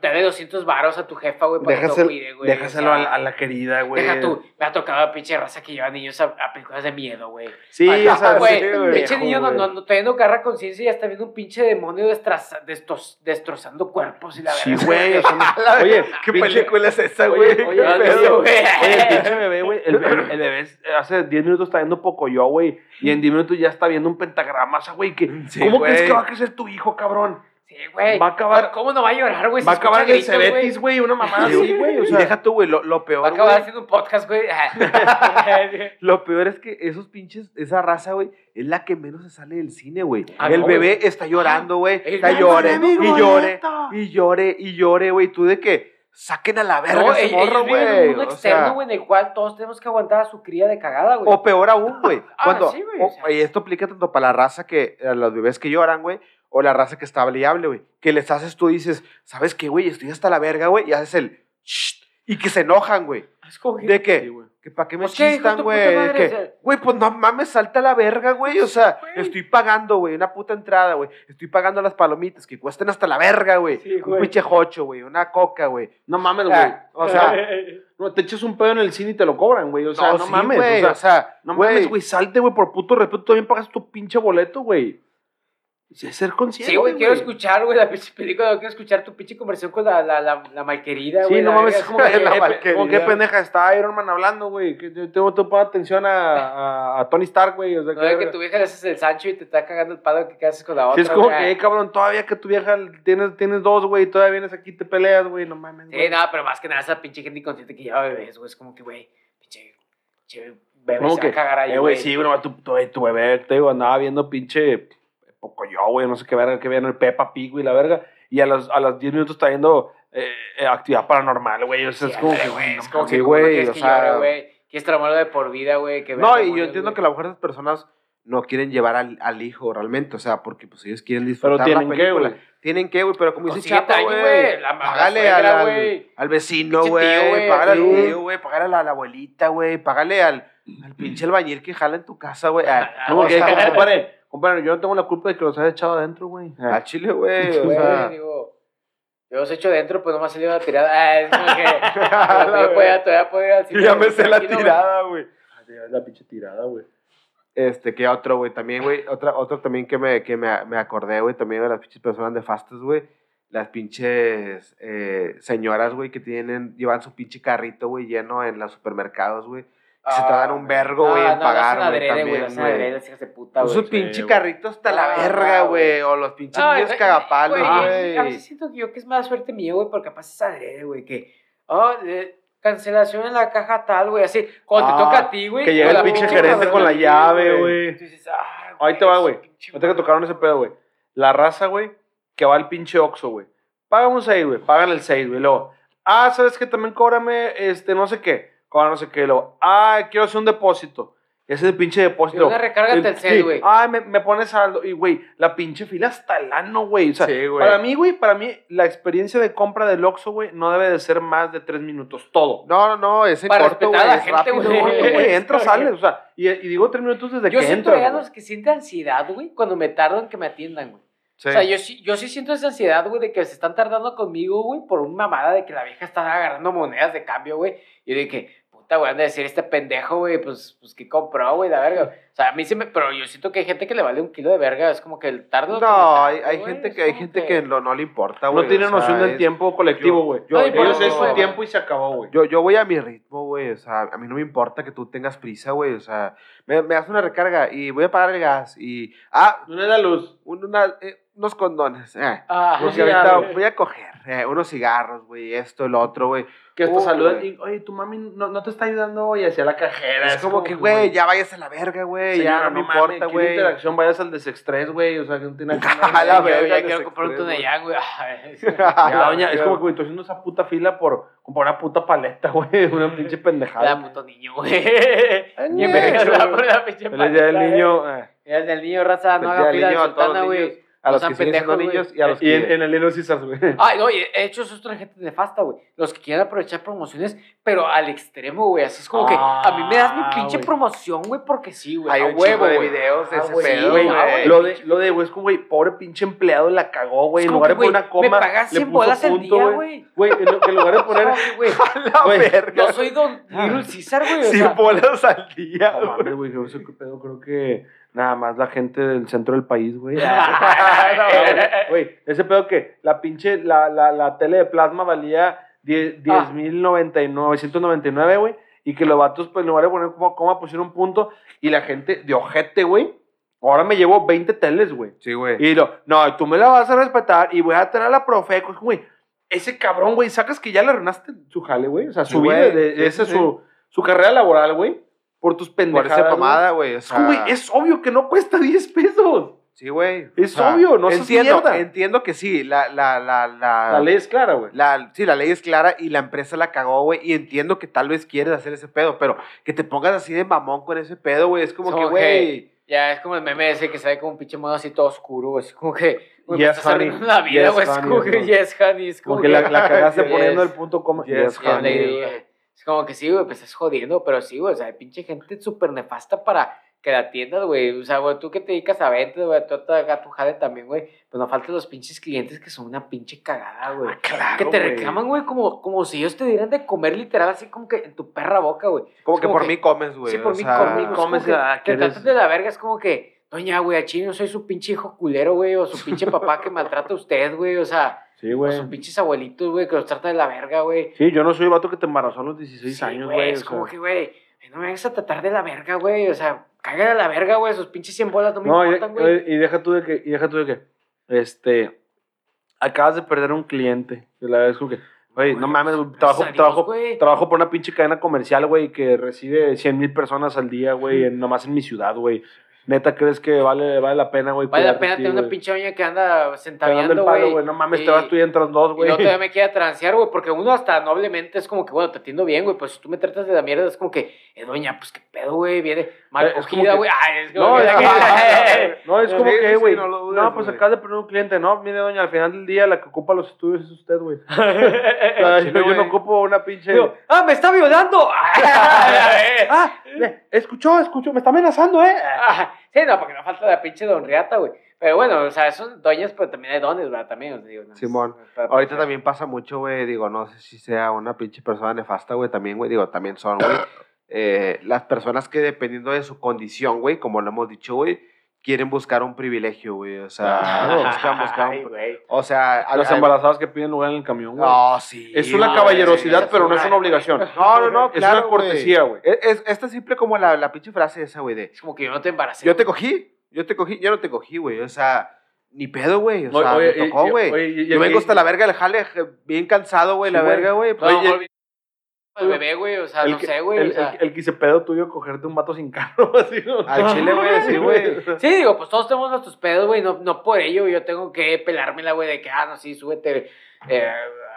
Dale 200 varos a tu jefa, güey, para que te cuide, güey. déjaselo o a, sea, la, a la querida, güey. Deja tú, me ha tocado a pinche raza que lleva niños a, a películas de miedo, güey. Sí, Ay, o sea, Güey, sí, sí, güey. pinche niño no, güey. no, no teniendo carra conciencia y ya está viendo un pinche demonio destraza- destos- destrozando cuerpos y la Sí, verdad. güey. sea, La- oye, ¿Qué pinche- película es esa, Oye, güey? oye, ¿Qué no, pedo? güey. Oye, el pinche bebé, güey. El, el- el bebé hace 10 minutos está viendo Pocoyo, güey. Y en 10 minutos ya está viendo un pentagrama. O sea, güey, que, Sí, ¿cómo güey. crees que va a crecer tu hijo, cabrón? Sí, güey. Va a acabar- ¿Cómo no va a llorar, güey? Va a acabar en el güey? Cebetis, güey. Una mamá Sí, así, güey. O y sea, deja tú, güey, lo, lo Va a peor, acabar güey. haciendo un podcast, güey. Lo peor es que esos pinches, esa raza, güey, es la que menos se sale del cine, güey. Ah, el no, bebé está llorando, güey. Está llore, y llore, y llore, y llore, güey. Tú de que saquen a la verga No, ese morro, viven en un güey. mundo O externo, sea, güey, en el cual todos tenemos que aguantar a su cría de cagada, güey. o peor aún, güey. Ah, Cuando, sí, güey, o- o sea. y esto aplica tanto para la raza que, a los bebés que lloran, güey, o la raza que está hable, güey. Que les haces tú, dices, ¿sabes qué, güey? Estoy hasta la verga, güey. Y haces el, "Shh", y que se enojan, güey. Que- ¿De sí, qué? güey. ¿Que ¿Para qué me Pues, ¿qué, hijo de chistan, güey? que, O sea- Güey, pues no mames, salta la verga, güey. O sea, Güey. estoy pagando, güey, una puta entrada, güey. Estoy pagando las palomitas que cuesten hasta la verga, güey. Sí, un güey. pinche jocho, güey. Una coca, güey. No mames, güey. Ah, o sea, No, te echas un pedo en el cine y te lo cobran, güey. O sea, no, sí, mames. güey, o sea, no mames, güey. güey. Salte, güey, por puto respeto. También pagas tu pinche boleto, güey. Sí, ser consciente. Sí, güey, quiero escuchar, güey, la pinche película. Quiero escuchar tu pinche conversión con la, la, la, la malquerida, Sí, güey. no la mames, es como que, La eh, pe- malquerida. como qué pendeja está Iron Man hablando, güey. Yo tengo poner atención a, a, a Tony Stark, güey. O sea, No que, de que tu vieja le haces el Sancho y te está cagando el palo que haces con la otra. Sí, es como güey. que, eh, cabrón, todavía que tu vieja tienes, tienes dos, güey, todavía vienes aquí y te peleas, güey, no mames. Sí, güey. no, pero más que nada esa pinche gente inconsciente que lleva bebés, güey. Es como que, güey, pinche, pinche bebé se que, va a cagar ahí, eh, güey, sí, bro, tu, tu, tu bebé, te digo, andaba viendo pinche Pocoyo, güey, no sé qué verga, que vean el Peppa Pig, güey, la verga. Y a los, a los 10 minutos está viendo eh, eh, actividad paranormal, güey. O sea, es como que, güey, es no como que, Sí, ¿cómo güey, o que sea- llore, güey? Quieres traumarlo de por vida, güey. que No, y yo entiendo güey. que a lo mejor esas personas no quieren llevar al, al hijo realmente, o sea, porque pues ellos quieren Pero disfrutar tienen la que, película. güey. Tienen que, güey, pero como dice Chapa, güey, págale suegra, al, al, al vecino, güey, págale al tío, güey, págale a la, la abuelita, güey, págale al, al pinche albañil que jala en tu casa, güey. Ah, Como o que, compadre, yo no tengo la culpa de que los haya echado adentro, güey. al chile, güey, o sea, digo, yo los echo dentro, pues nomás salió la tirada. Ah, es como que. yo podía, todavía podía ir al yo cine, ya me sé la tirada, güey. La pinche tirada, güey. Este, que otro, güey, también, güey, otra, otro también que me, que me, me acordé, güey, también de las pinches personas nefastas, güey, las pinches eh, señoras, güey, que tienen, llevan su pinche carrito, güey, lleno en los supermercados, güey, se tardan un vergo, güey, Ah, en no, pagar, güey, hacen adrede, güey. las hijas de puta, Pues güey. su pinche güey. carrito hasta la Ah, verga, güey. o los pinches niños cagapalos, güey, güey. A veces siento que yo que es mala suerte mía, güey, porque capaz es adrede, güey, que. Oh, cancelación en la caja tal, güey, así. Cuando Ah, te toca a ti, güey. que llega el pinche gerente con la llave, güey. Ah, Ahí te va, güey. No te que tocaron ese pedo, güey. La raza, güey, que va al pinche Oxxo, güey. Pagan un 6, güey. Pagan el 6, güey. Luego, ah, ¿sabes qué? También cóbrame, este, no sé qué. Cobra no sé qué. Luego, ah, quiero hacer un depósito. Ese pinche depósito. Una recarga El- sí. güey. Ah, me, me pones saldo. Y, güey, la pinche fila hasta el ano, güey. O sea, Sí, güey. para mí, güey, para mí, la experiencia de compra del Oxxo, güey, no debe de ser más de 3 minutos. Todo. No, no, no, es en Para corto, respetar güey, a la es gente, rápido, güey. Güey. güey, entra, sales. O sea, y, y digo 3 minutos desde Yo que siento entras. güey. los que sienten ansiedad, güey, cuando me tardo en que me atiendan, güey. Sí. O sea, yo sí, yo sí siento esa ansiedad, güey, de que se están tardando conmigo, güey, por una mamada de que la vieja está agarrando monedas de cambio, güey. Y yo de que, puta, güey, han de decir este pendejo, güey, pues, pues, ¿qué compró, güey, la verga? O sea, a mí sí me, pero yo siento que hay gente que le vale un kilo de verga, es como que el tardo. que No, tardo, hay, hay güey, gente que hay gente que no, no le importa, No güey. tiene o sea, noción del tiempo colectivo, yo- güey. yo- Ellos es su tiempo y se acabó, güey. Yo, yo voy a mi ritmo, güey. O sea, a mí no me importa que tú tengas prisa, güey. O sea, me, me das una recarga y voy a pagar el gas. Y, ah, No le da luz. un- una- eh, unos condones. Eh. Ah, Porque sí, ahorita güey. voy a coger eh, unos cigarros, güey. Esto, lo otro, güey. Que hasta Uh, saludan y, oye, tu mami no, no te está ayudando hoy hacia la cajera. Es como que, güey, ya vayas a la verga, güey. Ya no me importa, güey. interacción, vayas al desestrés, güey. O sea, que no tiene nada que A la verga, ya de quiero comprar un. Tunayán, güey. Ya, doña, es como que, güey, estoy haciendo esa puta fila por comprar una puta paleta, güey. Una pinche pendejada. Da puto niño, güey. Verga, güey. la por la pinche Feliz día del paleta, niño. güey. eh. Día del niño, raza, no haga fila de sultana, güey. A No los sean que siguen y a los Y en, que... en el Little Caesars, güey. Ay, no, y de hecho, eso es otra gente nefasta, güey. Los que quieren aprovechar promociones, pero al extremo, güey. Así es como que a mí me das mi Ah, pinche güey. promoción, güey, porque sí, güey. Hay a un huevo, de güey. videos de Ah, ese güey, pedo, Güey, no, güey. lo de, lo de, güey, es como, güey, pobre pinche empleado la cagó, güey. En lugar de poner una coma, me pagas le 100 puso bolas al día, güey. güey. En, en lugar de poner. La verga. yo soy Don Little Caesar, güey. O Sin sea, bolas al día, No güey. mames, güey, yo sé qué pedo, creo que nada más la gente del centro del país, güey. Güey, ese pedo que la pinche, la, la, la tele de plasma valía 10 Ah. 10.999, güey. Y que los vatos, pues, en lugar de poner como coma, pusieron un punto. Y la gente de ojete, güey. Ahora me llevo 20 teles, güey. Sí, güey. Y lo, no, tú me la vas a respetar y voy a tener a la Profeco. Es como, Güey, ese cabrón, güey, sacas que ya le arruinaste su jale, güey. O sea, su Sí, vida, de, Sí, esa sí, su, su carrera laboral, güey. Por tus Por pendejadas. esa güey. pomada, güey. O Es como, sea, es obvio que no cuesta 10 pesos. Sí, güey. Es obvio, no seas entiendo, mierda. entiendo que sí, la, la, la, la, La ley es clara, güey. la- sí, la ley es clara y la empresa la cagó, güey, y entiendo que tal vez quieres hacer ese pedo, pero que te pongas así de mamón con ese pedo, güey, es como Es que, como güey, Ya es como el meme ese que sale como un pinche modo así todo oscuro, güey. Es como que, güey, me Yes, estás honey. la vida, Yes, güey. Es honey, como que, yes, honey. Es como Como que la, la cagaste Yes. poniendo el punto coma. Yes, Ya, honey. lady, güey. Es como que sí, güey, pues estás jodiendo, pero sí, güey, o sea, hay pinche gente súper nefasta para que la atiendas, güey. O sea, güey, tú que te dedicas a ventas, güey, tú a tu jale también, güey. Pues no faltan los pinches clientes que son una pinche cagada, güey. Ah, claro, que te reclaman, güey, como, como si ellos te dieran de comer literal, así como que en tu perra boca, güey. como que por que- mí comes, güey. Sí, por o mí sea, comes, comes, ah, Te tratan de la verga, es como que, doña, güey, a chino soy su pinche hijo culero, güey, o su pinche papá que maltrata a usted, güey, o sea, Sí, o güey. sus pinches abuelitos, güey, que los trata de la verga, güey. Sí, yo no soy el vato que te embarazó a los 16 Sí, años, güey. Es o como sea. que, güey, no me vengas a tratar de la verga, güey. O sea, cágale a la verga, güey. Esos pinches 100 bolas no me No, importan, güey. y deja tú de que, y deja tú de que, este, acabas de perder un cliente. Y la verdad es como que, güey, no mames, pues, trabajo, trabajo, trabajo por una pinche cadena comercial, güey, que recibe 100 mil personas al día, güey, nomás en mi ciudad, güey. Neta, ¿crees que vale, vale la pena, güey? Vale la pena tener una pinche doña que anda palo, güey. No mames, y- te vas tú y entras dos, Y güey. luego todavía me quiere transear, güey, porque uno hasta noblemente es como que, bueno, te atiendo bien, güey, pues si tú me tratas de la mierda, es como que, eh, doña, pues qué pedo, güey, viene mal Eh, cogida, güey. Ay, es como No, que- es, no, es como que, güey. no No, pues acabas de perder un cliente, ¿no? Mire, doña, al final del día la que ocupa los estudios es usted, güey. O sea, Chile, yo, yo no ocupo una pinche. Digo, ¡Ah, me está violando! ah, escuchó, escuchó, me está amenazando, ¿eh? Sí, no, porque no falta la pinche don Riata, güey. Pero bueno, o sea, son doñas, pero también hay dones, ¿verdad? También, o sea, digo, no, Simón, Ahorita también pasa mucho, güey, digo, no sé si sea una pinche persona nefasta, güey, también, güey, digo, también son, güey, eh, las personas que dependiendo de su condición, güey, como lo hemos dicho, güey, quieren buscar un privilegio, güey, o sea, Claro. buscan, buscan Ay, un- güey. o sea, a- Las embarazadas que piden lugar en el camión, güey. No, sí. es una caballerosidad, es pero no es una obligación. No, no, no, Es claro, una cortesía, güey. Es, es, es tan simple como la, la pinche frase esa, güey, de, Es como que yo no te embaracé. yo te cogí, yo te cogí, yo no te cogí, güey, o sea, ni pedo, güey, o sea, oye, me tocó, güey. Yo vengo hasta la verga del jale, bien cansado, güey, Sí, la güey. verga, güey. No, pues, no, oye, el bebé, güey, o sea, el no que- sé, güey. El, o sea. el, el quisepedo tuyo cogerte un vato sin carro, así, ¿no? Al chile, güey, sí, güey. Sí, digo, pues todos tenemos nuestros pedos, güey. No, no por ello yo tengo que pelármela, güey, de que, ah, no, sí, súbete, eh,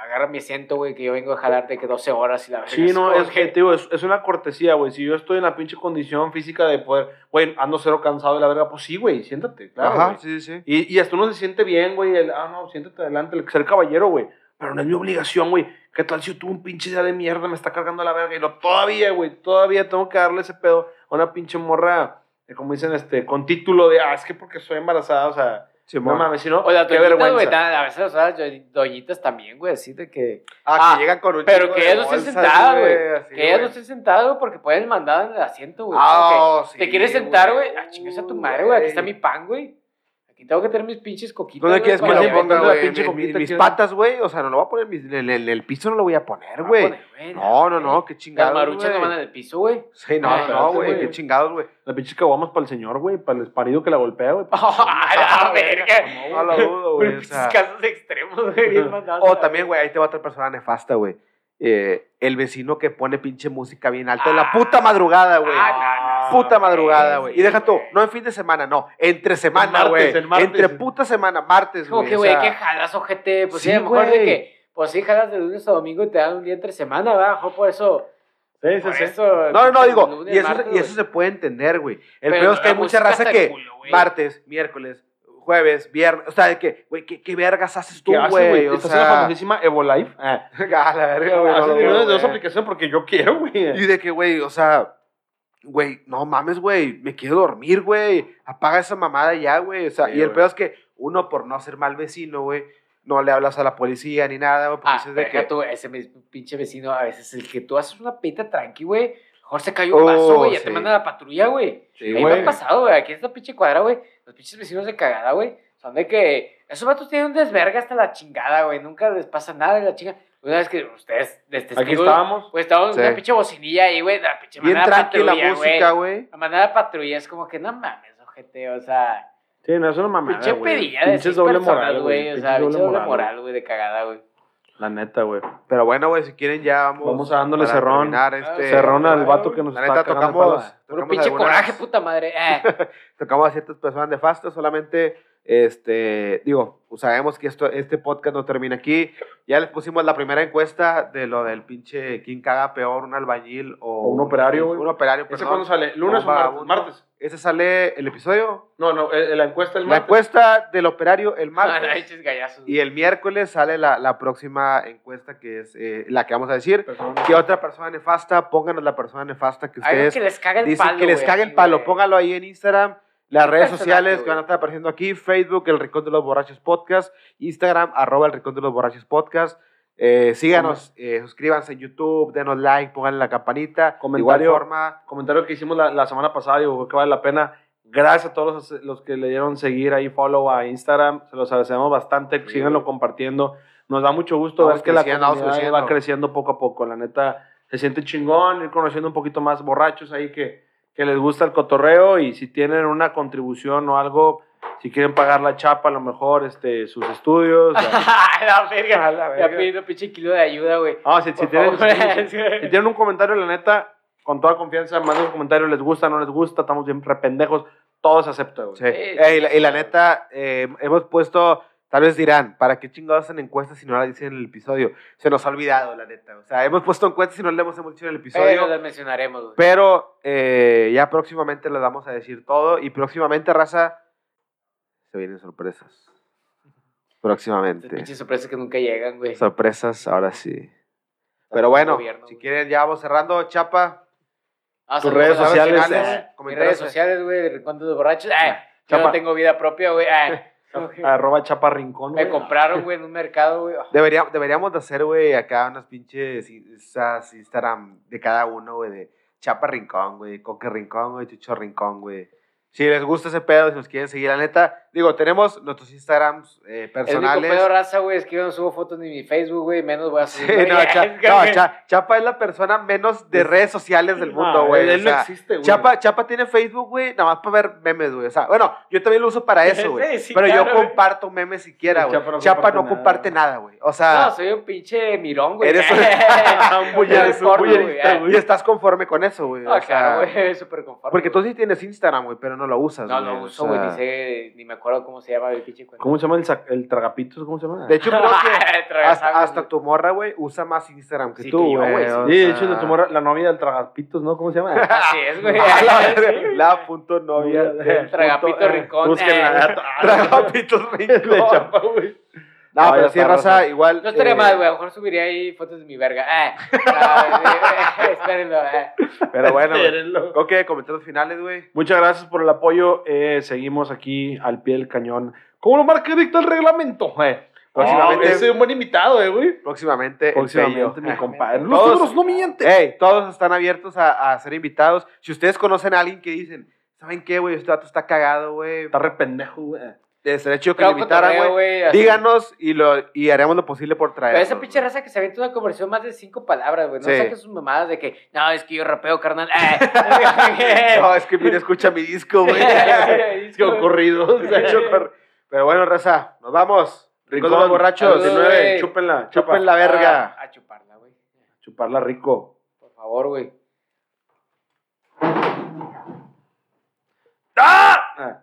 agarra mi asiento, güey, que yo vengo a jalar de que 12 horas y la verdad. Sí, no, es, que, te digo, es, es una cortesía, güey. Si yo estoy en la pinche condición física de poder, güey, ando cero cansado de la verga, pues sí, güey, siéntate, claro. Ajá, sí, sí. Y, y hasta uno se siente bien, güey. el, Ah, no, siéntate adelante, el ser caballero, güey. Pero no es mi obligación, güey. ¿Qué tal si yo tuve un pinche día de mierda, me está cargando la verga? Y lo todavía, güey, todavía tengo que darle ese pedo a una pinche morra, eh, como dicen, este, con título de, ah, es que porque soy embarazada, o sea, Simón. no mames, si no, O las qué güey, vergüenza. tan- a veces, o sea, yo- doñitas también, güey, así de que. Ah, Ah, que llegan con un Pero que ellas no estén sentadas, güey. Que ellas no güey. estén sentadas, güey, porque pueden mandar en el asiento, güey. Ah, que sí, ¿Te quieres sentar, güey? Ah, chingas a tu madre, güey. Aquí está mi pan, güey. Aquí tengo que tener mis pinches coquitas. ¿Dónde quieres que lo ponga, ¿Dónde la güey? en coquita mis patas, güey. O sea, no lo voy a poner en, el, el piso, no lo voy a poner, güey. Ah, No, no, no, qué Las chingados, maruchas no van en el piso, güey. Sí, no, Ay, no, güey, qué chingados, güey. La pinche caguamas para el señor, güey, para el parido que la golpea, güey. ¡Ah, la verga! No lo dudo, güey. Pinches casos extremos, güey, bien mandados. O también, güey, ahí te va otra persona nefasta, güey. Eh, el vecino que pone pinche música bien alta en la puta madrugada, güey. Ah, no, no, puta no, madrugada, güey. Y deja tú, no en fin de semana, no. Entre semana, güey. Entre puta semana, martes, Como güey. que, o güey, sea, que jalas, ojete. Pues sí, sí, a lo mejor de güey. que, pues sí, jalas de lunes a domingo y te dan un día entre semana, ¿verdad? Por eso. Sí, sí, Por sí. eso. No, no, no, digo, y eso, martes, y eso güey. se puede entender, güey. El peor es que hay mucha raza que culo, martes, miércoles, jueves, viernes, o sea, de que, güey, ¿qué, qué vergas haces tú, ¿Qué haces, güey? O Estás en la sea, famosísima Evo Life. Ah, la verga, güey. no de veo, una de dos güey. aplicaciones porque yo quiero, güey. Y de que, güey, o sea, güey, no mames, güey, me quiero dormir, güey. Apaga esa mamada ya, güey. O sea, Sí, y el peor es que uno, por no ser mal vecino, güey, no le hablas a la policía ni nada, güey, porque Ah, dices de que. tú, ese pinche vecino, a veces el que tú haces una pita tranqui, güey. Mejor se cayó un vaso, Oh, güey, ya sí. te manda la patrulla, güey. Sí, Ahí me ha pasado, güey. Aquí en esta pinche cuadra, güey. Los pinches vecinos de cagada, güey. Son de que. Esos vatos tienen un desverga hasta la chingada, güey. Nunca les pasa nada de la chinga. Una vez que ustedes, de Aquí testigos, estábamos. Pues estábamos Sí. en una pinche bocinilla ahí, güey. La pinche Bien manada tranquila la patrulla, música, güey. La manada patrulla es como que no mames, ojete. O sea, Sí, no, es una mamada, pinche güey. pedilla de Pinches doble personas, moral, güey. O Pinches sea, pinche doble moral, güey, de cagada, güey. La neta, güey. Pero bueno, güey, si quieren ya vamos. Vamos a dándole cerrón. este, Cerrón al vato que nos La está neta, cagando tocamos. Puro tocamos pinche algunas- coraje, puta madre. Eh. tocamos a ciertas personas nefastas, solamente, este, digo, pues sabemos que esto, este podcast no termina aquí. Ya les pusimos la primera encuesta de lo del pinche quién caga peor, un albañil o, O un operario, güey. Un operario, ¿Ese perdón. cuándo sale? ¿Lunes Un o martes? Martes. Ese sale el episodio. No, no, eh, la encuesta es La martes. encuesta del operario el martes. y el miércoles sale la, la próxima encuesta que es eh, la que vamos a decir. Persona. ¿Qué otra persona nefasta? Pónganos la persona nefasta que Algo ustedes que les caga el dicen palo. que les cague el palo. Póngalo ahí en Instagram. Las redes sociales que van a estar apareciendo aquí, Facebook, El Rincón de los Borrachos Podcast, Instagram, arroba El Rincón de los Borrachos Podcast. Eh, síganos, eh, suscríbanse en YouTube, denos like, pónganle la campanita. Comentario. igual forma, Comentario que hicimos la, la semana pasada, digo que vale la pena. Gracias a todos los, los que le dieron seguir ahí, follow a Instagram. Se los agradecemos bastante. Sí, Síganlo compartiendo. Nos da mucho gusto Vamos ver que la comunidad creciendo. va creciendo poco a poco. La neta, se siente chingón ir conociendo un poquito más borrachos ahí que, que les gusta el cotorreo y si tienen una contribución o algo, si quieren pagar la chapa, a lo mejor este, sus estudios. la verga. La Ya pidiendo pinche kilo de ayuda, güey. Ah, si, tienen, favor. si- si- si tienen un comentario, la neta, con toda confianza, manden un comentario, les gusta, no les gusta, estamos bien rependejos. todo se acepta, güey. Sí. Sí, Eh, y, la, y la sí. neta, eh, hemos puesto, tal vez dirán, ¿para qué chingados hacen encuestas si no la dicen en el episodio? Se nos ha olvidado, la neta. O sea, hemos puesto encuestas y no le hemos dicho en el Pero episodio. las mencionaremos, güey. Pero eh, ya próximamente les vamos a decir todo. Y próximamente, raza, se vienen sorpresas. Próximamente. pinches sorpresas que nunca llegan, güey. Sorpresas, ahora sí. Pero bueno, Gobierno, si güey. quieren, ya vamos cerrando. Chapa, Ah, tus redes las sociales, finales, eh, Mis redes sociales, güey, de Rincón de Borrachos. Ay, yo no tengo vida propia, güey. Ay, Arroba Chapa Rincón, me güey. compraron, güey, en un mercado, güey. Debería, deberíamos de hacer, güey, acá unas pinches esas Instagram de cada uno, güey, de Chapa Rincón, güey, Coque Rincón, güey, Chucho Rincón, güey. Si les gusta ese pedo, si nos quieren seguir, la neta, digo, tenemos nuestros Instagrams eh, El único personales. pedo raza, güey, es que yo no subo fotos ni mi Facebook, güey, menos voy a Sí, subir. no. Cha- no, Cha- Chapa es la persona menos de redes sociales del mundo, No, güey. él o no sea, existe, güey. Chapa, Chapa tiene Facebook, güey, nada más para ver memes, güey. O sea, bueno, yo también lo uso para eso, güey. Sí, pero claro, yo comparto memes siquiera, güey. Chapa no Chapa comparte no nada, comparte güey. nada, güey. O sea, No, soy un pinche mirón, güey. Eres un- un bullerista, güey. y estás conforme con eso, güey. Ah, o sea, claro, güey, súper conforme. Porque tú sí tienes Instagram, güey, pero no lo usas, No, güey. lo uso, güey, sea, ni sé, ni me acuerdo cómo se llama el pinche cuenta. ¿Cómo se llama el, sac- el tragapitos? ¿Cómo se llama? De hecho, creo que hasta, tu morra, güey, usa más Instagram que Sí, tú, que yo, güey. güey, sí. o Sí, de sea, hecho, la, tu morra- la novia del tragapitos, ¿no? ¿Cómo se llama? Así es, güey. Ah, la, punto novia. Del de- Tragapito punto- Rincón. Búsquenla. eh. Tragapitos De Rincón. Chapa, güey. No, No, pero sí, raza, igual. No estaría eh, mal, güey. A lo mejor subiría ahí fotos de mi verga. Ah, ah, eh, espérenlo. eh. Pero bueno, güey. Espérenlo. Ok, comentarios finales, güey. Muchas gracias por el apoyo. eh, seguimos aquí al pie del cañón. ¿Cómo lo marca dicta el reglamento? Eh? Próximamente- Ah, ese es un buen invitado, eh, güey. Próximamente. Próximamente, mi Ah, compadre. Los Todos- números no mienten. Ey, todos están abiertos a, a ser invitados. Si ustedes conocen a alguien que dicen, ¿saben qué, güey? Este dato está cagado, güey. Está re pendejo, güey. Estaría chido que lo invitaran, güey. Díganos y, lo, y haremos lo posible por traer. Pero esa pinche raza que se avienta una conversión más de cinco palabras, güey. No Sí. saques sus mamadas de que, no, es que yo rapeo, carnal. Eh. No, es que mira, escucha mi disco, güey. Qué ocurrido. Pero bueno, raza, nos vamos. Rincón de los borrachos. 19, güey. chúpenla. Chupen la verga. A, a chuparla, güey. Chuparla rico. Por favor, güey. ¡Ah!